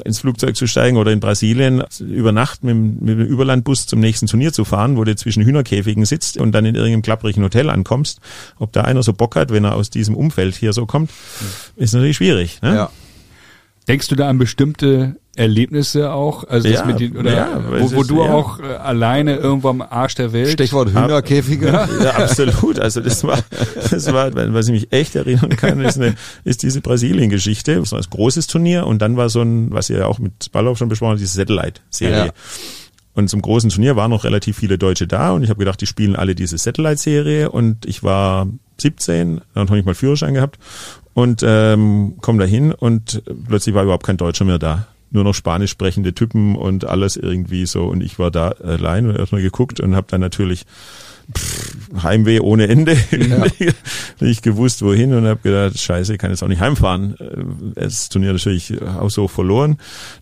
ins Flugzeug zu steigen oder in Brasilien über Nacht mit, dem- mit dem Überlandbus zum nächsten Turnier zu fahren, wo du zwischen Hühnerkäfigen sitzt und dann in irgendeinem klapprigen Hotel ankommst. Ob da einer so Bock hat, wenn er aus diesem Umfeld hier so kommt, ist natürlich schwierig. Ne? ja. Denkst du da an bestimmte Erlebnisse auch? Also das Ja, mit den, oder ja, wo, wo ist- du ja. auch äh, alleine irgendwo am Arsch der Welt Stichwort Hühnerkäfige. <laughs> Ja, absolut. Also das war, das war, was ich mich echt erinnern kann, ist, eine, ist diese Brasilien-Geschichte. Das war ein großes Turnier und dann war so ein, was ihr ja auch mit Ballauf schon besprochen habt, diese Satellite-Serie. Ja. Und zum großen Turnier waren noch relativ viele Deutsche da und ich habe gedacht, die spielen alle diese Satellite-Serie und ich war 17, dann habe ich mal Führerschein gehabt und ähm, komme da hin und plötzlich war überhaupt kein Deutscher mehr da. Nur noch spanisch sprechende Typen und alles irgendwie so und ich war da allein und erstmal geguckt und habe dann natürlich pff, Heimweh ohne Ende. <laughs> nicht gewusst, wohin und habe gedacht, scheiße, ich kann jetzt auch nicht heimfahren. Äh, Das Turnier natürlich haushoch verloren.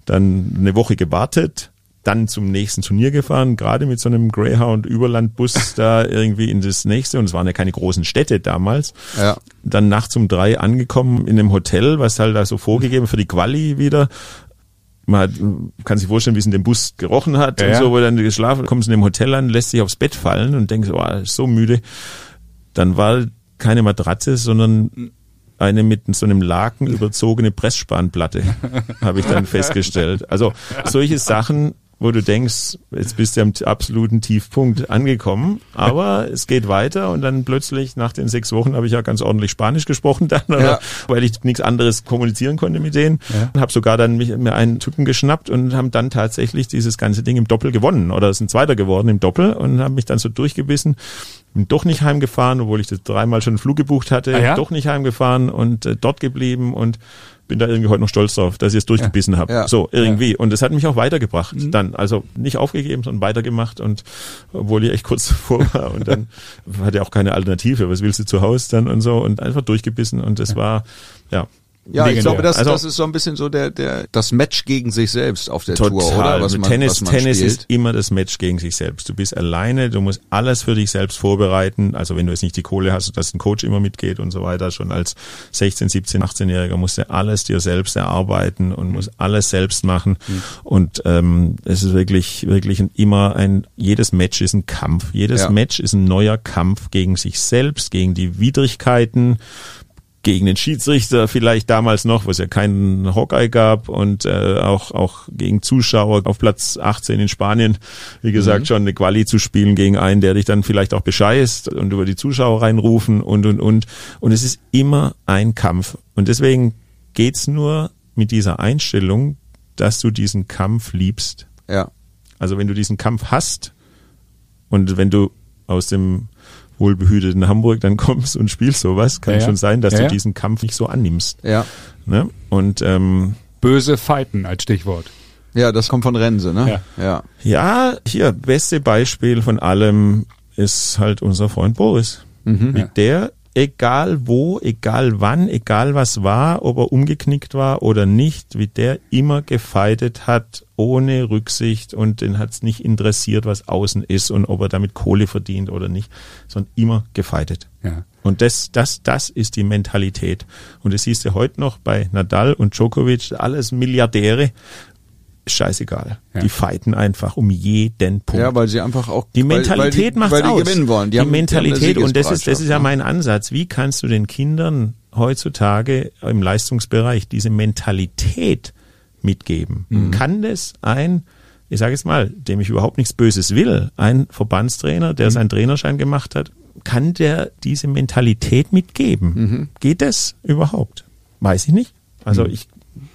Dann eine Woche gewartet, dann zum nächsten Turnier gefahren, gerade mit so einem Greyhound-Überlandbus <laughs> da irgendwie in das nächste. Und es waren ja keine großen Städte damals. Ja. Dann nachts um drei angekommen in einem Hotel, was halt da so vorgegeben für die Quali wieder. Man hat, kann sich vorstellen, wie es in dem Bus gerochen hat Ja, und so, wo dann geschlafen, kommst in dem Hotel an, lässt sich aufs Bett fallen und denkst, oh, so müde. Dann war keine Matratze, sondern eine mit so einem Laken überzogene Pressspanplatte, <laughs> habe ich dann festgestellt. Also solche Sachen wo du denkst, jetzt bist du am absoluten Tiefpunkt angekommen, aber es geht weiter und dann plötzlich nach den sechs Wochen habe ich ja ganz ordentlich Spanisch gesprochen dann, Ja. weil ich nichts anderes kommunizieren konnte mit denen. Ja. Habe sogar dann mich, mir einen Typen geschnappt und haben dann tatsächlich dieses ganze Ding im Doppel gewonnen oder sind Zweiter geworden im Doppel und haben mich dann so durchgebissen. Bin doch nicht heimgefahren, obwohl ich das dreimal schon einen Flug gebucht hatte, Ah ja? doch nicht heimgefahren und äh, dort geblieben und bin da irgendwie heute noch stolz drauf, dass ich es durchgebissen habe. Ja. So, irgendwie. Und das hat mich auch weitergebracht Mhm. dann. Also nicht aufgegeben, sondern weitergemacht und obwohl ich echt kurz <laughs> davor war und dann hatte auch keine Alternative. Was willst du zu Hause dann und so und einfach durchgebissen und das war, ja. Ja, ich Legendär. glaube, das, Also- das ist so ein bisschen so der, der, das Match gegen sich selbst auf der Tour, oder? Was man, Tennis, was man Tennis spielt. ist immer das Match gegen sich selbst. Du bist alleine, du musst alles für dich selbst vorbereiten. Also wenn du jetzt nicht die Kohle hast, dass ein Coach immer mitgeht und so weiter, schon als 16, 17, 18-Jähriger musst du alles dir selbst erarbeiten und musst alles selbst machen. Und ähm, es ist wirklich, wirklich ein, immer ein, jedes Match ist ein Kampf. Jedes Ja. Match ist ein neuer Kampf gegen sich selbst, gegen die Widrigkeiten, gegen den Schiedsrichter vielleicht damals noch, wo es ja keinen Hawkeye gab und äh, auch auch gegen Zuschauer auf Platz 18 in Spanien, wie gesagt, schon eine Quali zu spielen gegen einen, der dich dann vielleicht auch bescheißt und über die Zuschauer reinrufen und und und und es ist immer ein Kampf und deswegen geht's nur mit dieser Einstellung, dass du diesen Kampf liebst. Ja. Also wenn du diesen Kampf hast und wenn du aus dem wohlbehüteten Hamburg dann <laughs> kommst und spielst sowas, kann Ja, ja. schon sein, dass Ja, du ja. diesen Kampf nicht so annimmst. Ja. Ne? Und ähm, Böse Fighten als Stichwort. Ja, das kommt von Rense, ne? Ja. Ja. ja, hier, beste Beispiel von allem ist halt unser Freund Boris. Wie der, egal wo, egal wann, egal was war, ob er umgeknickt war oder nicht, wie der immer gefeitet hat, ohne Rücksicht und den hat's nicht interessiert, was außen ist und ob er damit Kohle verdient oder nicht, sondern immer gefeitet. Ja. Und das, das, das ist die Mentalität. Und das siehst du heute noch bei Nadal und Djokovic, alles Milliardäre. Scheißegal. Ja. Die fighten einfach um jeden Punkt. Ja, weil sie einfach auch Die Mentalität die, macht's weil die aus. gewinnen wollen. Die, die haben, Mentalität die und das ist das ist ja mein Ansatz. Wie kannst du den Kindern heutzutage im Leistungsbereich diese Mentalität mitgeben? Mhm. Kann das ein ich sage jetzt mal, dem ich überhaupt nichts Böses will, ein Verbandstrainer, Mhm. der seinen Trainerschein gemacht hat, kann der diese Mentalität mitgeben? Mhm. Geht das überhaupt? Weiß ich nicht. Also ich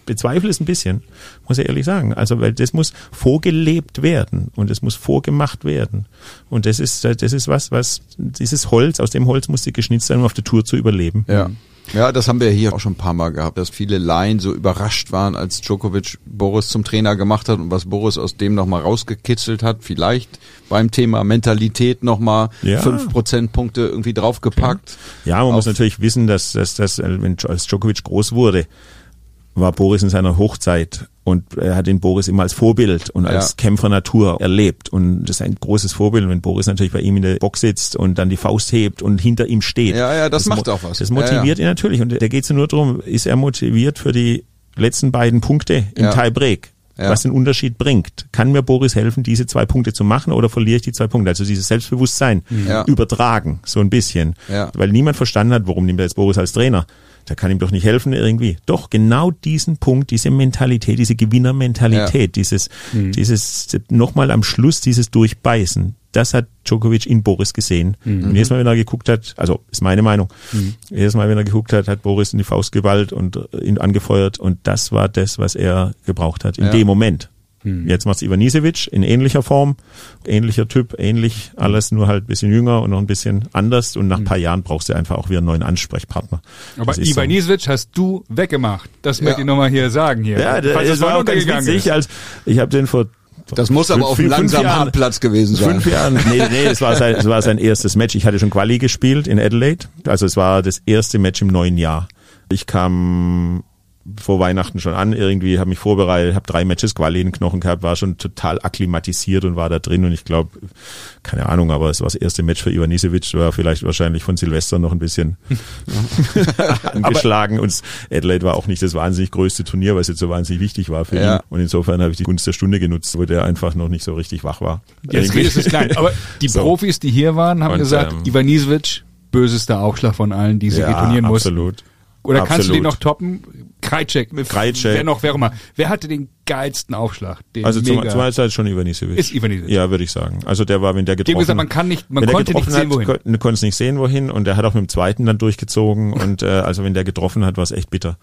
bezweifle es ein bisschen, muss ich ehrlich sagen. Also weil das muss vorgelebt werden und es muss vorgemacht werden. Und das ist das ist was, was dieses Holz, aus dem Holz musste geschnitzt sein, um auf der Tour zu überleben. Ja. Ja, das haben wir hier auch schon ein paar Mal gehabt, dass viele Laien so überrascht waren, als Djokovic Boris zum Trainer gemacht hat und was Boris aus dem nochmal rausgekitzelt hat. Vielleicht beim Thema Mentalität nochmal Ja. fünf Prozentpunkte irgendwie draufgepackt. Ja, man muss natürlich wissen, dass, dass, dass wenn als Djokovic groß wurde, war Boris in seiner Hochzeit und er hat den Boris immer als Vorbild und als Ja. Kämpfer Natur erlebt und das ist ein großes Vorbild, wenn Boris natürlich bei ihm in der Box sitzt und dann die Faust hebt und hinter ihm steht. Ja, ja, das macht mo- auch was. Das Ja, motiviert ihn natürlich und da geht es nur darum, ist er motiviert für die letzten beiden Punkte im Ja. Tiebreak? Ja. Was den Unterschied bringt. Kann mir Boris helfen, diese zwei Punkte zu machen oder verliere ich die zwei Punkte? Also dieses Selbstbewusstsein Ja. übertragen, so ein bisschen. Ja. Weil niemand verstanden hat, warum nimmt er jetzt Boris als Trainer? Der kann ihm doch nicht helfen irgendwie. Doch, genau diesen Punkt, diese Mentalität, diese Gewinnermentalität, dieses, dieses, nochmal am Schluss dieses Durchbeißen, das hat Djokovic in Boris gesehen. Und jedes Mal, wenn er geguckt hat, also ist meine Meinung, jedes Mal, wenn er geguckt hat, hat Boris in die Faust geballt und äh, ihn angefeuert und das war das, was er gebraucht hat in Ja. dem Moment. Jetzt macht's Ivanisevic in ähnlicher Form, ähnlicher Typ, ähnlich alles, nur halt ein bisschen jünger und noch ein bisschen anders und nach ein paar Jahren brauchst du einfach auch wieder einen neuen Ansprechpartner. Aber ist so. Ivanisevic hast du weggemacht. Das möchte ich nochmal hier sagen hier. Ja, Falls das war auch ganz witzig, ist. als ich habe den vor Das muss aber auf einem langsamen Jahren- Hartplatz gewesen sein. Fünf Jahren, nee, nee, es war, sein, es war sein erstes Match. Ich hatte schon Quali gespielt in Adelaide. Also es war das erste Match im neuen Jahr. Ich kam vor Weihnachten schon an, irgendwie habe mich vorbereitet, habe drei Matches Quali in den Knochen gehabt, war schon total akklimatisiert und war da drin und ich glaube, keine Ahnung, aber es war das erste Match für Ivanisevic, war vielleicht wahrscheinlich von Silvester noch ein bisschen <laughs> <laughs> angeschlagen und Adelaide war auch nicht das wahnsinnig größte Turnier, was jetzt so wahnsinnig wichtig war für Ja. ihn und insofern habe ich die Gunst der Stunde genutzt, wo der einfach noch nicht so richtig wach war. Jetzt ist es klein. Aber die <laughs> So. Profis, die hier waren, haben Und, gesagt, ähm, Ivanisevic, bösester Aufschlag von allen, die sie ja, getonieren mussten. absolut. Oder kannst du Absolut. den noch toppen? Krajcek. Krajcek. Wer noch, wer immer. Wer hatte den geilsten Aufschlag? Den Also zum, zum Halbzeit schon Ivanisevic. Ist Ivanisevic. Ja, würde ich sagen. Also der war, wenn der getroffen gesagt, man kann nicht, man konnte nicht sehen, wohin. hat, kon- konnte es nicht sehen, wohin. Und der hat auch mit dem zweiten dann durchgezogen. Und äh, also wenn der getroffen hat, war es echt bitter.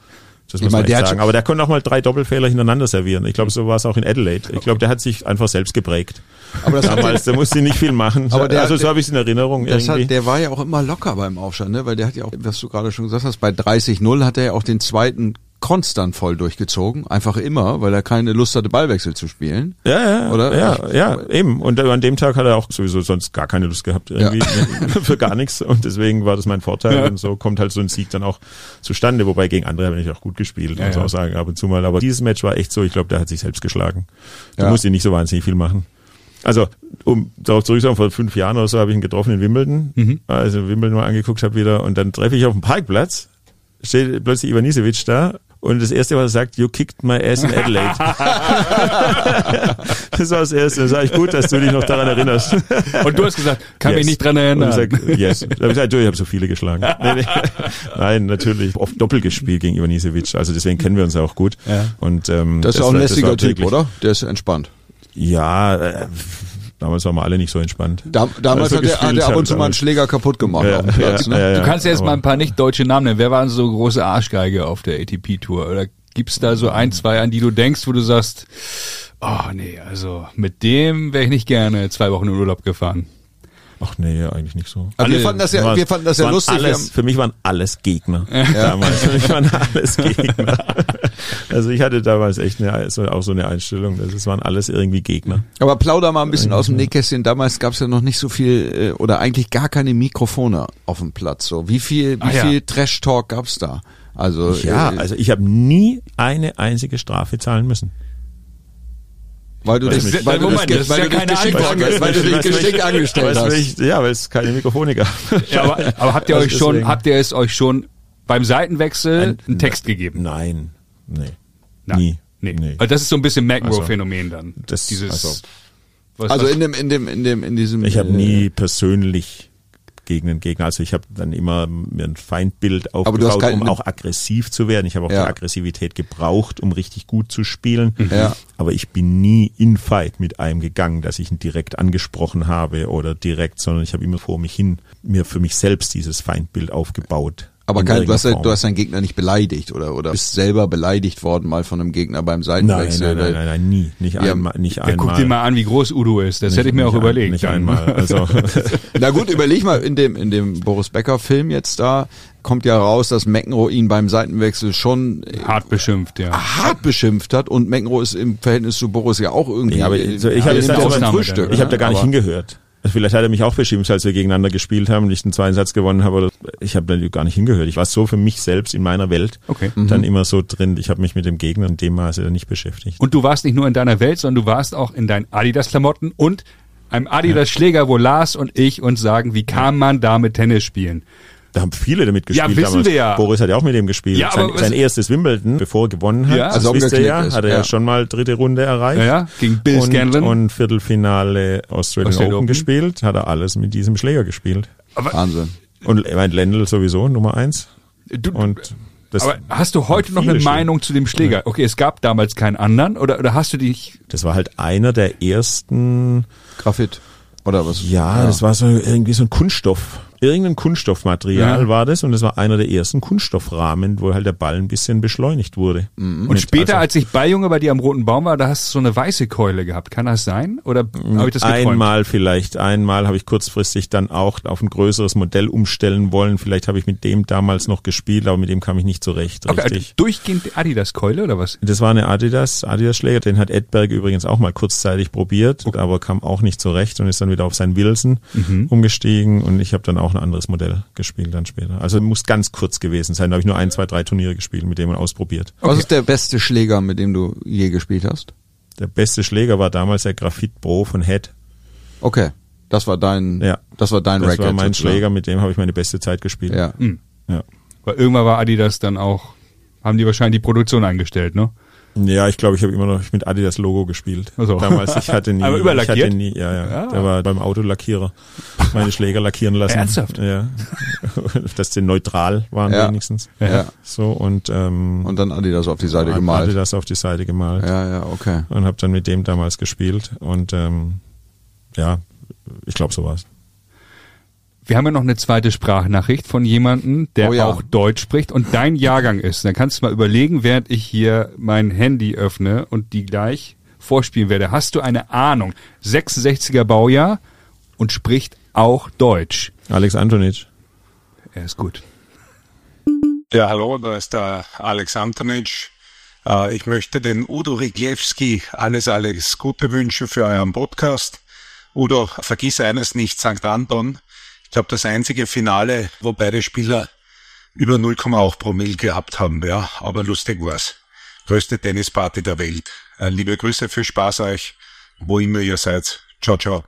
Das Ich muss man der echt sagen. Aber der konnte auch mal drei Doppelfehler hintereinander servieren. Ich glaube, so war es auch in Adelaide. Ich glaube, der hat sich einfach selbst geprägt. Aber das Damals, der musste nicht viel machen. Aber der- also so habe ich es in Erinnerung Das irgendwie. hat, der war ja auch immer locker beim Aufstand, ne? Weil der hat ja auch, was du gerade schon gesagt hast, bei 30-0 hat er ja auch den zweiten konstant voll durchgezogen. Einfach immer, weil er keine Lust hatte, Ballwechsel zu spielen. Ja, ja, Oder? ja, ja, eben. Und an dem Tag hat er auch sowieso sonst gar keine Lust gehabt, irgendwie <laughs> für gar nichts. Und deswegen war das mein Vorteil. Ja. Und so kommt halt so ein Sieg dann auch zustande. Wobei gegen andere habe ich auch gut gespielt, Ja, muss ja. auch sagen, ab und zu mal. Aber dieses Match war echt so, ich glaube, der hat sich selbst geschlagen. Du Ja. musst ihn nicht so wahnsinnig viel machen. Also, um darauf zurückzukommen, vor fünf Jahren oder so habe ich ihn getroffen in Wimbledon. Mhm. Also Wimbledon mal angeguckt habe wieder. Und dann treffe ich auf dem Parkplatz, steht plötzlich Ivanisevic da. Und das erste, was er sagt, you kicked my ass in Adelaide. <laughs> das war das erste. Das sage ich gut, dass du dich noch daran erinnerst. Und du hast gesagt, kann mich Yes. nicht dran Und erinnern. ich sag, yes. Da habe ich gesagt, du, ich habe so viele geschlagen. <laughs> Nee, nee. Nein, natürlich. Oft doppelt gespielt gegen Ivanisevic. Also deswegen kennen wir uns auch gut. Ja. Und, ähm, Das ist auch ein lässiger Typ, oder? Der ist entspannt. Ja, äh, damals waren wir alle nicht so entspannt. Da, damals Also hat er, hat er ab und zu mal einen. Schläger kaputt gemacht Ja, auf dem Platz. ja, ne? ja, ja. Du kannst jetzt mal ein paar nicht deutsche Namen nennen. Wer waren so große Arschgeige auf der ATP-Tour? Oder gibt's da so ein, zwei, an die du denkst, wo du sagst, oh nee, also mit dem wäre ich nicht gerne zwei Wochen in Urlaub gefahren. Ach nee, eigentlich nicht so. Aber wir fanden das ja, Waren- wir fanden das ja lustig. Alles, für mich waren alles Gegner. <laughs> Damals. Für mich waren alles Gegner. <laughs> Also ich hatte damals echt eine, so, auch so eine Einstellung. dass Es waren alles irgendwie Gegner. aber plauder mal ein bisschen aus dem Nähkästchen. Damals gab es ja noch nicht so viel äh, oder eigentlich gar keine Mikrofone auf dem Platz. So wie viel, wie Ah, ja. viel Trash Talk gab's da? Also Ja, äh, also ich habe nie eine einzige Strafe zahlen müssen. Weil du das dich, ist- weil du Moment, das weil ja du dich geschickt, Antwort. ange, weil du dich geschickt angestellt hast. ich- Ja, weil es keine Mikrofone gab. Ja, aber, aber habt ihr Also euch schon, deswegen. habt ihr es euch schon beim Seitenwechsel Ein- einen Text gegeben? Nein, nee. Nein. Nie. Nee. Nee. Also das ist so ein bisschen McEnroe-Phänomen dann. Das- Dieses, also- was, Also was, in dem, in dem, in dem, in diesem. Ich habe äh, nie persönlich gegen den Gegner, also ich habe dann immer mir ein Feindbild aufgebaut, um auch aggressiv zu werden. Ich habe auch Ja. die Aggressivität gebraucht, um richtig gut zu spielen. Ja. Aber ich bin nie in Fight mit einem gegangen, dass ich ihn direkt angesprochen habe oder direkt, sondern ich habe immer vor mich hin mir für mich selbst dieses Feindbild aufgebaut. Aber In kein, du, hast, du hast deinen Gegner nicht beleidigt oder oder bist selber beleidigt worden mal von einem Gegner beim Nein, Seitenwechsel. nein, nein, weil- nein, nein, nie. Nicht Ja, einmal. Nicht ja, einmal. guck dir mal an, wie groß Udo ist. Das Nicht- hätte ich mir auch ein- überlegt. Nicht einmal. Also, <laughs> Na gut, überleg mal, in dem, in dem Boris Becker Film jetzt da kommt ja raus, dass McEnroe ihn beim Seitenwechsel schon äh, Hart beschimpft, ja. hart beschimpft hat und McEnroe ist im Verhältnis zu Boris ja auch irgendwie. Ja, aber so, ich ja, habe Ich habe da gar nicht aber- hingehört. Also vielleicht hat er mich auch beschimpft, als wir gegeneinander gespielt haben und ich den zweiten Satz gewonnen habe. Oder ich habe da gar nicht hingehört. Ich war so für mich selbst in meiner Welt Okay. dann immer so drin. Ich habe mich mit dem Gegner in dem Maße nicht beschäftigt. Und du warst nicht nur in deiner Welt, sondern du warst auch in deinen Adidas-Klamotten und einem Adidas-Schläger, wo Lars und ich uns sagen, wie kann man damit Tennis spielen? Da haben viele damit Ja, gespielt. wissen damals. wir ja. Boris hat ja auch mit dem gespielt. Ja, sein, aber sein erstes Wimbledon, bevor er gewonnen hat, Ja. das Also wisst ihr ja, ist, hat er ja. ja schon mal dritte Runde erreicht. Ja, ja, gegen Bill und, Scanlon. Und Viertelfinale Australian, Australian Open, Open. gespielt, hat er alles mit diesem Schläger gespielt. Wahnsinn. Und ich meine, Lendl sowieso, Nummer eins. Du, Und das, aber hast du heute noch eine Schläger. Meinung zu dem Schläger? Okay, es gab damals keinen anderen oder, oder hast du dich das war halt einer der ersten, Graphit. Oder was? ja, das war so irgendwie so ein Kunststoff. Irgendein Kunststoffmaterial Ja. war das und das war einer der ersten Kunststoffrahmen, wo halt der Ball ein bisschen beschleunigt wurde. Und Mit- später, also- als ich Beijunge bei dir am Roten Baum war, da hast du so eine weiße Keule gehabt. Kann das sein? Oder habe ich das geträumt? Einmal vielleicht, einmal habe ich kurzfristig dann auch auf ein größeres Modell umstellen wollen. Vielleicht habe ich mit dem damals noch gespielt, aber mit dem kam ich nicht zurecht, Okay, also richtig. durchgehend Adidas-Keule oder was? Das war eine Adidas, Adidas Schläger, den hat Edberg übrigens auch mal kurzzeitig probiert, aber kam auch nicht zurecht und ist dann wieder auf sein Wilson Mhm. umgestiegen und ich habe dann auch ein anderes Modell gespielt dann später. Also muss ganz kurz gewesen sein, da habe ich nur ein, zwei, drei Turniere gespielt, mit dem man ausprobiert. Was ist der beste Schläger, mit dem du je gespielt hast? Der beste Schläger war damals der Graphit Pro von Head. Okay. Das war dein, Ja. das war dein Das Racket. war mein sozusagen. Schläger, mit dem habe ich meine beste Zeit gespielt. Ja. Hm. ja. Weil irgendwann war Adidas dann auch, haben die wahrscheinlich die Produktion eingestellt, ne? Ja, ich glaube, ich habe immer noch mit Adidas Logo gespielt. Ach so. Damals, ich hatte nie. <laughs> Aber ich überlackiert? hatte nie, ja, ja. Ja. Der war beim Autolackierer. Meine Schläger lackieren lassen. Ernsthaft? Ja. <laughs> Dass die neutral waren Ja. wenigstens. Ja. So und ähm, Und dann Adidas auf die Seite gemalt. Adidas auf die Seite gemalt Ja, ja, okay. und habe dann mit dem damals gespielt und ähm, ja, ich glaube so war's. Wir haben ja noch eine zweite Sprachnachricht von jemandem, der Oh ja. auch Deutsch spricht und dein Jahrgang ist. Dann kannst du mal überlegen, während ich hier mein Handy öffne und die gleich vorspielen werde. Hast du eine Ahnung? 66er Baujahr und spricht auch Deutsch. Alex Antonitsch. Er ist gut. Ja, hallo, da ist der Alex Antonitsch. Äh, Ich möchte den Udo Riglewski alles, alles Gute wünschen für euren Podcast. Udo, vergiss eines nicht, St. Anton. Ich glaube, das einzige Finale, wo beide Spieler über 0,8 Promille gehabt haben, ja, aber lustig war's. Größte Tennisparty der Welt. Äh, Liebe Grüße, viel Spaß euch, wo immer ihr seid. Ciao, ciao.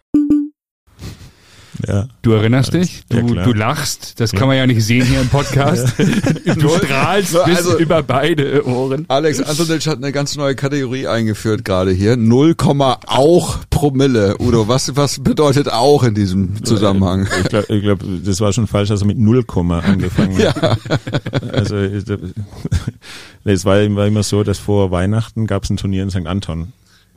Ja. Du erinnerst dich? Du, Ja, du lachst. Das kann man ja nicht sehen hier im Podcast. <laughs> Du strahlst bis Also- über beide Ohren. Alex Antonitsch hat eine ganz neue Kategorie eingeführt gerade hier. 0, auch Promille. Udo, was, was bedeutet auch in diesem Zusammenhang? Ich glaube, ich glaub, das war schon falsch, dass er mit Null Komma angefangen hat. Also <laughs> äh, es war, war immer so, dass vor Weihnachten gab es ein Turnier in St. Anton.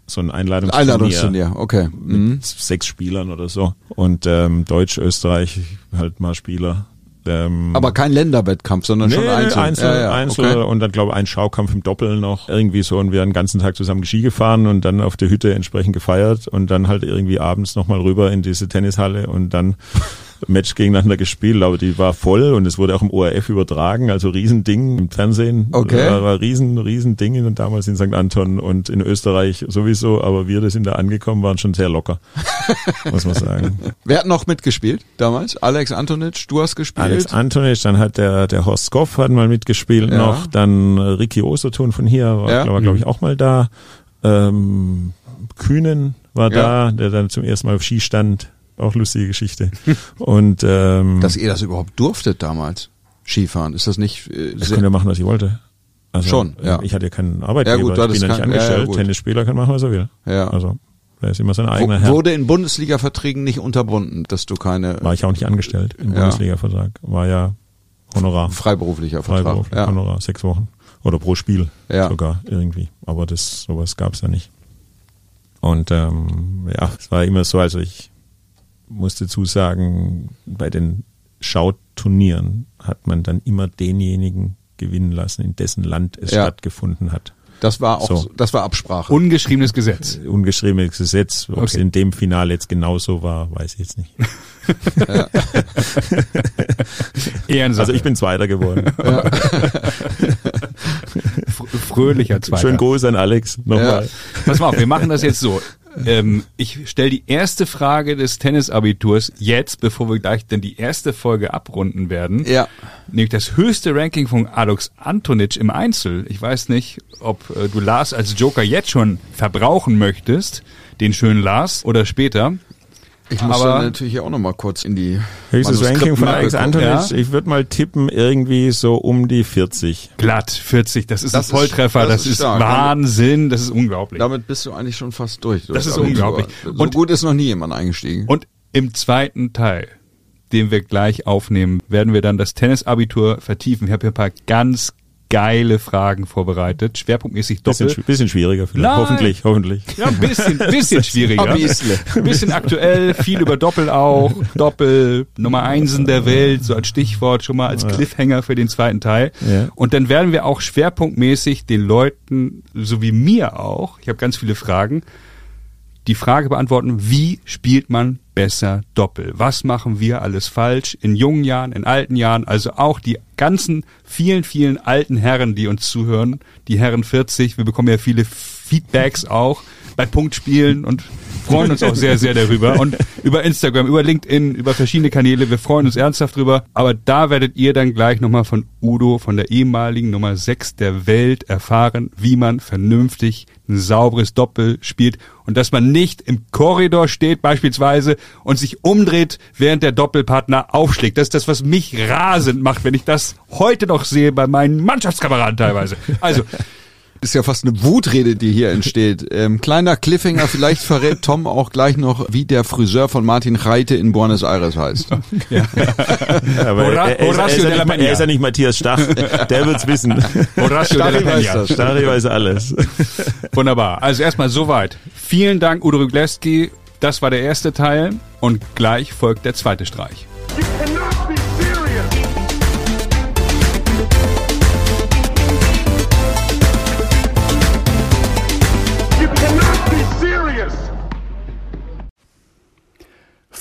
So ein Einladungsturnier. Einladungsturnier, okay. Mhm. Mit sechs Spielern oder so. Und ähm, Deutsch, Österreich halt mal Spieler. Ähm, Aber kein Länderwettkampf, sondern schon Nee, einzeln. Einzel, Ja, ja, Einzel okay. und dann glaube ich ein Schaukampf im Doppel noch irgendwie so und wir haben den ganzen Tag zusammen Ski gefahren und dann auf der Hütte entsprechend gefeiert und dann halt irgendwie abends nochmal rüber in diese Tennishalle und dann Match gegeneinander gespielt, aber die war voll und es wurde auch im ORF übertragen, also Riesending im Fernsehen. Okay. War, war riesen, riesen Ding in, damals in St. Anton und in Österreich sowieso, aber wir, das sind da angekommen, waren schon sehr locker, <laughs> muss man sagen. Wer hat noch mitgespielt damals? Alex Antonitsch, du hast gespielt? Alex Antonitsch, dann hat der, der Horst Goff hat mal mitgespielt Ja. noch, dann äh, Ricky Osterton von hier war, Ja. glaube glaub ich, auch mal da. Ähm, Kühnen war Ja. da, der dann zum ersten Mal auf Ski stand. Auch lustige Geschichte. <laughs> Und ähm, Dass ihr das überhaupt durftet damals, Skifahren. Ist das nicht äh, ich konnte machen, was ich wollte. Also, Schon, ja. äh, Ich hatte ja keinen Arbeitgeber, Ja, gut, ich bin ja nicht ja, ja, angestellt. gut. Tennisspieler kann machen, was er will. Ja. Also, er ist immer sein eigener Herr. wurde in Bundesliga-Verträgen nicht unterbunden, dass du keine War ich auch nicht angestellt im Ja. Bundesliga-Vertrag. War ja Honorar. freiberuflicher Vertrag. Freiberuflich, Ja. Honorar, sechs Wochen. Oder pro Spiel Ja. sogar irgendwie. Aber das sowas gab's ja nicht. Und ähm, ja, es war immer so, also ich muss dazu sagen, bei den Schauturnieren hat man dann immer denjenigen gewinnen lassen, in dessen Land es Ja. stattgefunden hat. Das war auch, So. das war Absprache. Ungeschriebenes Gesetz. Ungeschriebenes Gesetz, ob es Okay. in dem Finale jetzt genauso war, weiß ich jetzt nicht. <laughs> Ehrensache. Also ich bin Zweiter geworden. <laughs> Fr- fröhlicher Zweiter. Schönen Gruß an Alex nochmal. Pass mal auf, wir machen das jetzt so. Ähm, ich stelle die erste Frage des Tennisabiturs jetzt, bevor wir gleich dann die erste Folge abrunden werden. Ja. Nämlich das höchste Ranking von Alex Antonitsch im Einzel. Ich weiß nicht, ob äh, du Lars als Joker jetzt schon verbrauchen möchtest, den schönen Lars, oder später. Ich muss Aber- dann natürlich auch noch mal kurz in die Höchstes Ranking von Alex. Antonitsch. Ja. Ich würde mal tippen, irgendwie so um die 40. Glatt, 40, das ist Das ein Volltreffer, ist- das, das ist ist. Wahnsinn, das ist unglaublich. Damit bist du eigentlich schon fast durch. Das ist unglaublich. So Und- gut ist noch nie jemand eingestiegen. Und im zweiten Teil, den wir gleich aufnehmen, werden wir dann das Tennisabitur vertiefen. Ich habe hier ein paar ganz geile Fragen vorbereitet, schwerpunktmäßig Bisschen, Doppel. schw- bisschen schwieriger vielleicht. Nein. Hoffentlich, hoffentlich. Ja, ein bisschen, bisschen <laughs> schwieriger. Ein bisschen. Ein bisschen aktuell, viel über Doppel auch. Doppel, Nummer Einsen der Welt, so als Stichwort schon mal als Cliffhanger für den zweiten Teil. Ja. Und dann werden wir auch schwerpunktmäßig den Leuten, so wie mir auch, ich habe ganz viele Fragen, die Frage beantworten, wie spielt man besser Doppel? Was machen wir alles falsch in jungen Jahren, in alten Jahren? Also auch die ganzen vielen, vielen alten Herren, die uns zuhören, die Herren 40, wir bekommen ja viele Feedbacks auch bei Punktspielen und freuen uns auch sehr, sehr darüber. Und über Instagram, über LinkedIn, über verschiedene Kanäle, wir freuen uns ernsthaft drüber. Aber da werdet ihr dann gleich nochmal von Udo, von der ehemaligen Nummer 6 der Welt erfahren, wie man vernünftig ein sauberes Doppel spielt und dass man nicht im Korridor steht beispielsweise und sich umdreht, während der Doppelpartner aufschlägt. Das ist das, was mich rasend macht, wenn ich das heute noch sehe bei meinen Mannschaftskameraden teilweise. Also, Ist ja fast eine Wutrede, die hier entsteht. <laughs> Ähm, kleiner Cliffhanger, vielleicht verrät Tom auch gleich noch, wie der Friseur von Martin Reite in Buenos Aires heißt. <laughs> Aber Hora- er, er, ist, er, ist ja nicht, er ist ja nicht Matthias Stach. <laughs> Der wird's wissen. Horacio de la Stari weiß Peña. das. Stari weiß alles. Wunderbar. Also erstmal soweit. Vielen Dank, Udo Rygleski. Das war der erste Teil und gleich folgt der zweite Streich.